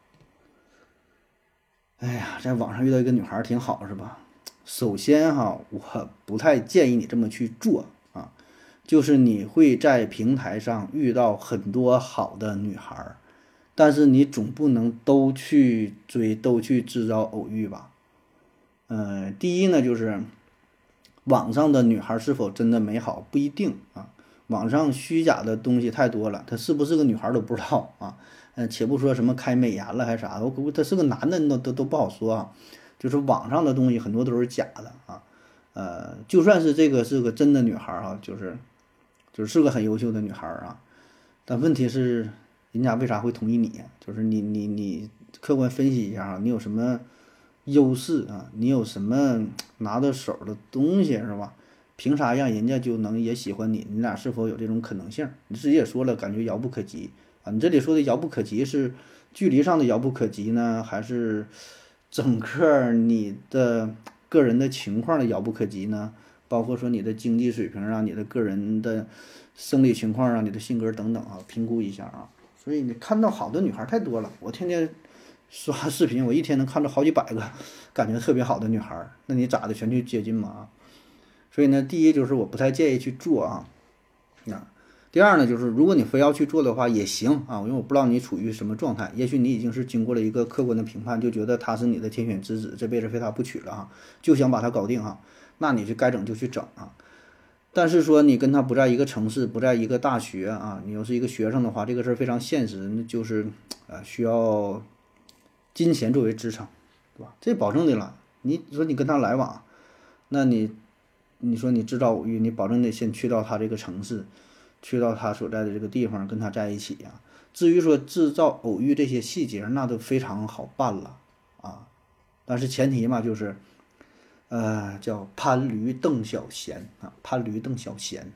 [SPEAKER 2] 哎呀，在网上遇到一个女孩挺好是吧？首先哈，我不太建议你这么去做啊。就是你会在平台上遇到很多好的女孩，但是你总不能都去追，都去制造偶遇吧？嗯，第一呢，就是网上的女孩是否真的美好不一定啊，网上虚假的东西太多了，她是不是个女孩都不知道啊？嗯，且不说什么开美颜了还是啥的，我估计他是个男的，那都都不好说啊。就是网上的东西很多都是假的啊，呃，就算是这个是个真的女孩啊，就是。就是个很优秀的女孩啊，但问题是，人家为啥会同意你？就是你你你客观分析一下啊，你有什么优势啊？你有什么拿得手的东西是吧？凭啥让人家就能也喜欢你？你俩是否有这种可能性？你自己也说了，感觉遥不可及啊。你这里说的遥不可及是距离上的遥不可及呢，还是整个你的个人的情况的遥不可及呢？包括说你的经济水平啊，你的个人的生理情况啊，你的性格等等啊，评估一下啊。所以你看到好的女孩太多了，我天天刷视频，我一天能看到好几百个感觉特别好的女孩，那你咋的全去接近嘛？所以呢，第一就是我不太建议去做啊。那第二呢，就是如果你非要去做的话也行啊，因为我不知道你处于什么状态，也许你已经是经过了一个客观的评判，就觉得他是你的天选之子，这辈子非他不娶了哈，就想把他搞定哈。那你就该整就去整啊，但是说你跟他不在一个城市，不在一个大学啊，你要是一个学生的话，这个事儿非常现实，那就是，呃，需要金钱作为支撑对吧？这保证的了。你说你跟他来往，那你你说你制造偶遇，你保证得先去到他这个城市，去到他所在的这个地方跟他在一起呀。至于说制造偶遇这些细节，那都非常好办了啊。但是前提嘛，就是呃叫攀驴邓小闲啊，攀驴邓小闲。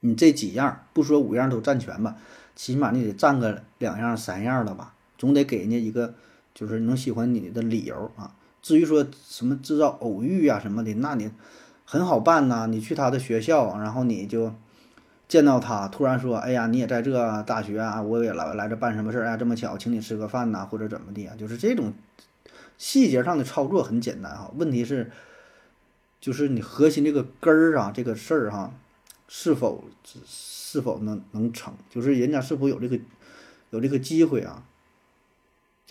[SPEAKER 2] 你这几样不说五样都占全吧，起码你得占个两样三样的吧，总得给人家一个就是能喜欢你的理由啊。至于说什么制造偶遇啊什么的，那你很好办呐。你去他的学校，然后你就见到他，突然说：“哎呀，你也在这大学啊？我也来来这办什么事儿啊？这么巧，请你吃个饭呐，或者怎么的啊？”就是这种细节上的操作很简单哈。问题是，就是你核心这个根儿啊，这个事儿哈，是否是否能能成？就是人家是否有这个有这个机会啊？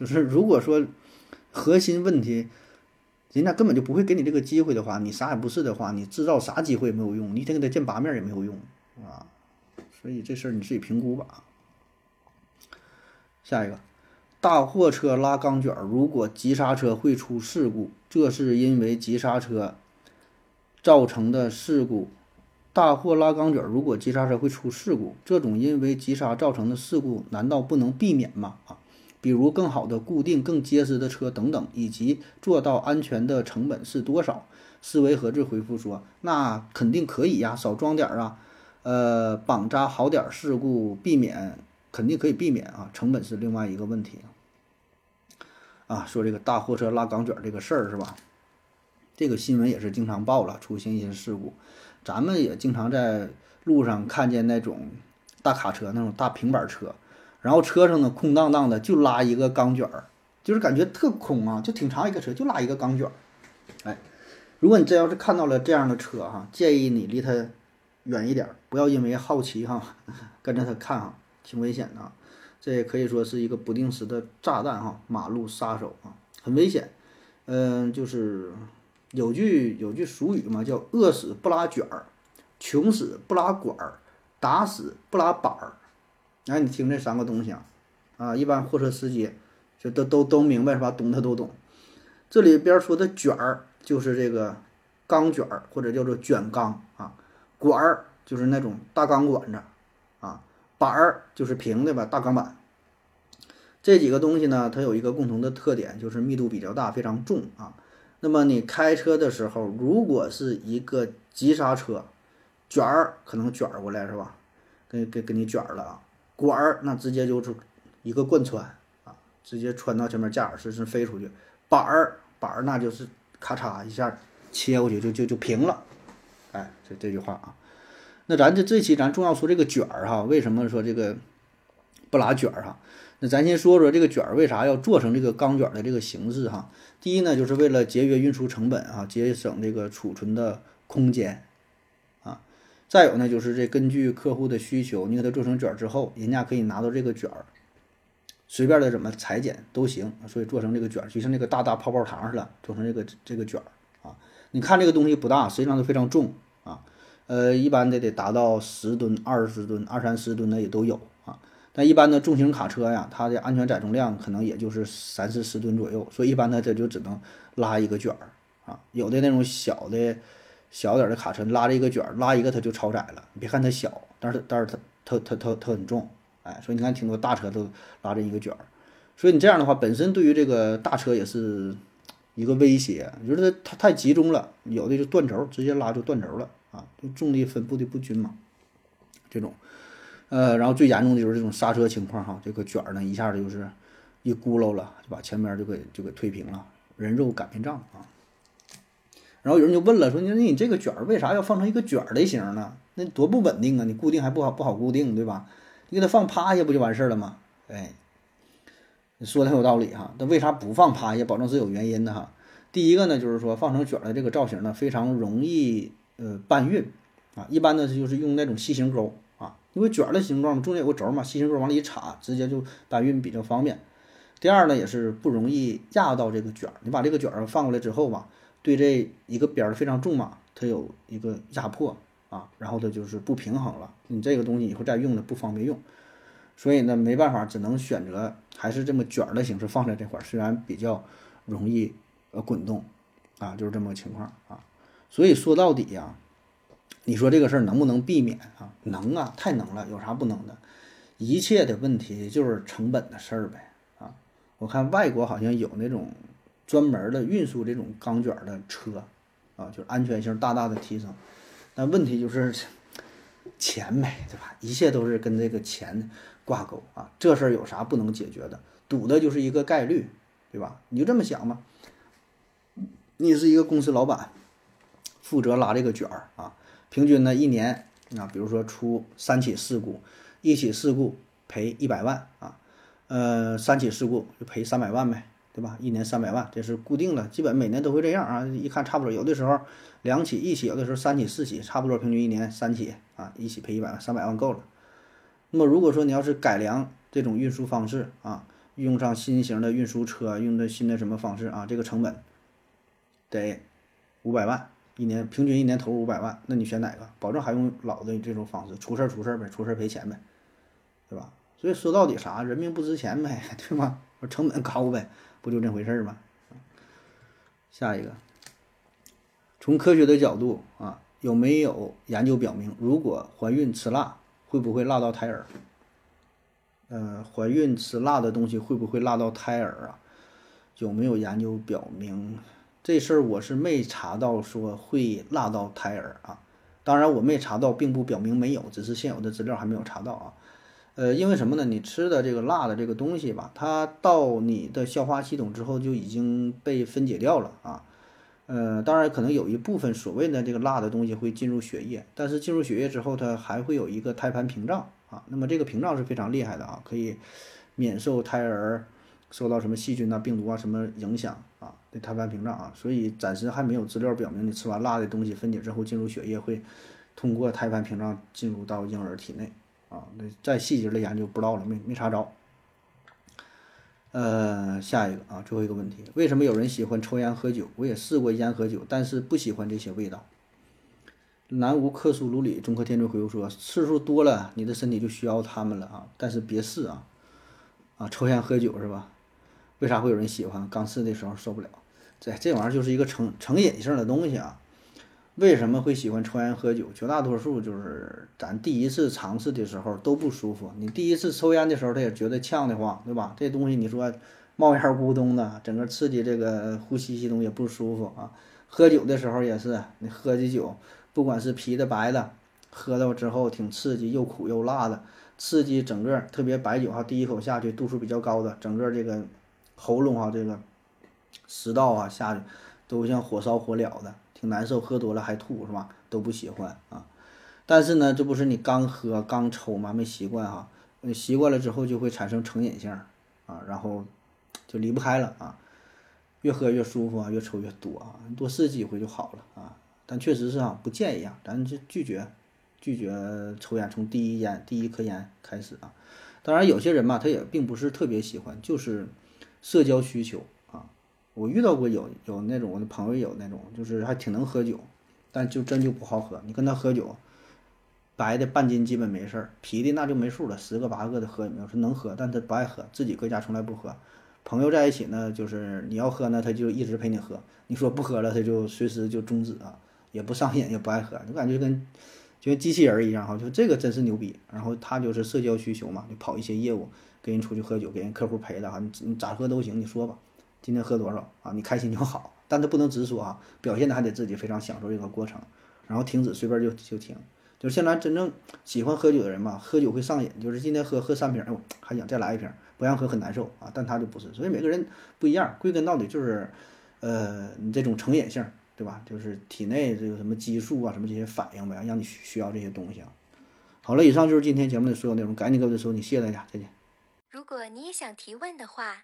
[SPEAKER 2] 就是如果说核心问题。人家根本就不会给你这个机会的话，你啥也不是的话，你制造啥机会也没有用，你天给他见八面也没有用啊。所以这事儿你自己评估吧。下一个，大货车拉钢卷，如果急刹车会出事故，这是因为急刹车造成的事故。大货拉钢卷，如果急刹车会出事故，这种因为急刹造成的事故，难道不能避免吗？啊？比如更好的固定、更结实的车等等，以及做到安全的成本是多少？思维盒子回复说：“那肯定可以呀，少装点儿啊，呃，绑扎好点儿，事故避免肯定可以避免啊，成本是另外一个问题啊。”说这个大货车拉钢卷这个事儿是吧？这个新闻也是经常报了，出现一些事故，咱们也经常在路上看见那种大卡车、那种大平板车。然后车上呢空荡荡的，就拉一个钢卷儿，就是感觉特空啊，就挺长一个车，就拉一个钢卷儿。哎，如果你真要是看到了这样的车哈，建议你离它远一点，不要因为好奇哈 跟着它看哈，挺危险的。这也可以说是一个不定时的炸弹哈，马路杀手啊，很危险。嗯，就是有句有句俗语嘛，叫饿死不拉卷儿，穷死不拉管儿，打死不拉板儿。哎，你听这三个东西啊，啊，一般货车司机就都都都明白是吧？懂的都懂。这里边说的卷儿就是这个钢卷儿，或者叫做卷钢啊。管儿就是那种大钢管子啊。板儿就是平的吧，大钢板。这几个东西呢，它有一个共同的特点，就是密度比较大，非常重啊。那么你开车的时候，如果是一个急刹车，卷儿可能卷过来是吧？给给给你卷了啊。管儿那直接就是一个贯穿啊，直接穿到前面驾驶室是飞出去。板儿板儿那就是咔嚓一下切过去就就就平了。哎，这这句话啊，那咱这这期咱重要说这个卷儿哈，为什么说这个不拉卷儿哈？那咱先说说这个卷儿为啥要做成这个钢卷的这个形式哈？第一呢，就是为了节约运输成本啊，节省这个储存的空间。再有呢，就是这根据客户的需求，你给他做成卷之后，人家可以拿到这个卷儿，随便的怎么裁剪都行。所以做成这个卷儿，就像那个大大泡泡糖似的，做成这个这个卷儿啊。你看这个东西不大，实际上都非常重啊。呃，一般的得达到十吨、二十吨、二三十吨的也都有啊。但一般的重型卡车呀，它的安全载重量可能也就是三四十吨左右，所以一般呢这就只能拉一个卷儿啊。有的那种小的。小点的卡车拉着一个卷儿，拉一个它就超载了。你别看它小，但是但是它它它它它很重，哎，所以你看挺多大车都拉着一个卷儿。所以你这样的话，本身对于这个大车也是一个威胁。你说它它太集中了，有的就断轴，直接拉就断轴了啊，就重力分布的不均嘛。这种，呃，然后最严重的就是这种刹车情况哈，这个卷呢一下子就是一轱辘了，就把前面就给就给推平了，人肉擀面杖啊。然后有人就问了，说你那你这个卷儿为啥要放成一个卷儿的形呢？那多不稳定啊！你固定还不好不好固定，对吧？你给它放趴下不就完事儿了吗？哎，你说的很有道理哈。那为啥不放趴下？保证是有原因的哈。第一个呢，就是说放成卷儿的这个造型呢，非常容易呃搬运啊。一般呢就是用那种细型钩啊，因为卷儿的形状中间有个轴嘛，细型钩往里一插，直接就搬运比较方便。第二呢，也是不容易压到这个卷儿。你把这个卷儿放过来之后吧。对这一个边儿非常重嘛，它有一个压迫啊，然后它就是不平衡了。你这个东西以后再用的不方便用，所以呢没办法，只能选择还是这么卷的形式放在这块儿。虽然比较容易呃滚动，啊，就是这么个情况啊。所以说到底呀，你说这个事儿能不能避免啊？能啊，太能了，有啥不能的？一切的问题就是成本的事儿呗啊！我看外国好像有那种专门的运输这种钢卷的车啊，就是安全性大大的提升。但问题就是钱呗，对吧？一切都是跟这个钱挂钩啊。这事儿有啥不能解决的？赌的就是一个概率，对吧？你就这么想吧。你是一个公司老板，负责拉这个卷儿啊，平均呢一年啊，比如说出三起事故。一起事故赔一百万啊，呃，三起事故就赔三百万呗，对吧？一年三百万，这是固定的，基本每年都会这样啊。一看差不多，有的时候两起、一起，有的时候三起、四起，差不多平均一年三起啊，一起赔一百万，三百万够了。那么如果说你要是改良这种运输方式啊，用上新型的运输车，用的新的什么方式啊，这个成本得五百万。一年平均一年投入五百万，那你选哪个？保证还用老的这种方式，出事儿出事儿呗，出事儿赔钱呗。对吧？所以说到底啥，人命不值钱呗，对吗？成本高呗，不就这回事儿吗？下一个，从科学的角度啊，有没有研究表明，如果怀孕吃辣，会不会辣到胎儿？呃，怀孕吃辣的东西会不会辣到胎儿啊？有没有研究表明这事儿？我是没查到说会辣到胎儿啊。当然，我没查到，并不表明没有，只是现有的资料还没有查到啊。呃，因为什么呢？你吃的这个辣的这个东西吧，它到你的消化系统之后就已经被分解掉了啊。呃，当然可能有一部分所谓的这个辣的东西会进入血液，但是进入血液之后，它还会有一个胎盘屏障啊。那么这个屏障是非常厉害的啊，可以免受胎儿受到什么细菌啊、病毒啊什么影响啊。这胎盘屏障啊，所以暂时还没有资料表明你吃完辣的东西分解之后进入血液会通过胎盘屏障进入到婴儿体内。啊，那再细节的研究不知道了，没没查着。呃，下一个啊，最后一个问题，为什么有人喜欢抽烟喝酒？我也试过烟和酒，但是不喜欢这些味道。南无克苏鲁里中科天尊回复说，次数多了，你的身体就需要它们了啊，但是别试啊。啊，抽烟喝酒是吧？为啥会有人喜欢？刚试的时候受不了，这这玩意儿就是一个成成瘾性的东西啊。为什么会喜欢抽烟喝酒？绝大多数就是咱第一次尝试的时候都不舒服。你第一次抽烟的时候，他也觉得呛得慌，对吧？这东西你说冒烟咕咚的，整个刺激这个呼吸系统也不舒服啊。喝酒的时候也是，你喝的酒，不管是啤的白的，喝到之后挺刺激，又苦又辣的，刺激整个特别白酒哈，第一口下去度数比较高的，整个这个喉咙啊，这个食道啊下去都像火烧火燎的。难受，喝多了还吐是吧？都不喜欢啊。但是呢，这不是你刚喝刚抽嘛，没习惯哈。习惯了之后就会产生成瘾性啊，然后就离不开了啊。越喝越舒服啊，越抽越多啊，多试几回就好了啊。但确实是啊，不建议啊，咱就拒绝拒绝抽烟，从第一烟第一颗烟开始啊。当然，有些人嘛，他也并不是特别喜欢，就是社交需求。我遇到过有有那种我的朋友有那种，就是还挺能喝酒，但就真就不好喝。你跟他喝酒，白的半斤基本没事儿，啤的那就没数了，十个八个的喝也没有。说能喝，但他不爱喝，自己搁家从来不喝。朋友在一起呢，就是你要喝呢，他就一直陪你喝。你说不喝了，他就随时就终止啊，也不上瘾，也不爱喝，就感觉跟就跟机器人一样哈。就这个真是牛逼。然后他就是社交需求嘛，就跑一些业务，跟人出去喝酒，给人客户陪的哈，你你咋喝都行，你说吧。今天喝多少啊？你开心就好，但他不能直说啊，表现的还得自己非常享受这个过程，然后停止随便就就停。就是现在真正喜欢喝酒的人嘛，喝酒会上瘾，就是今天喝喝三瓶，哎，还想再来一瓶，不让喝很难受啊。但他就不是，所以每个人不一样，归根到底就是，呃，你这种成瘾性，对吧？就是体内这个什么激素啊，什么这些反应呗，让你需要这些东西啊。好了，以上就是今天节目的所有内容，赶紧各位收你，谢谢大家，再见。
[SPEAKER 3] 如果你也想提问的话。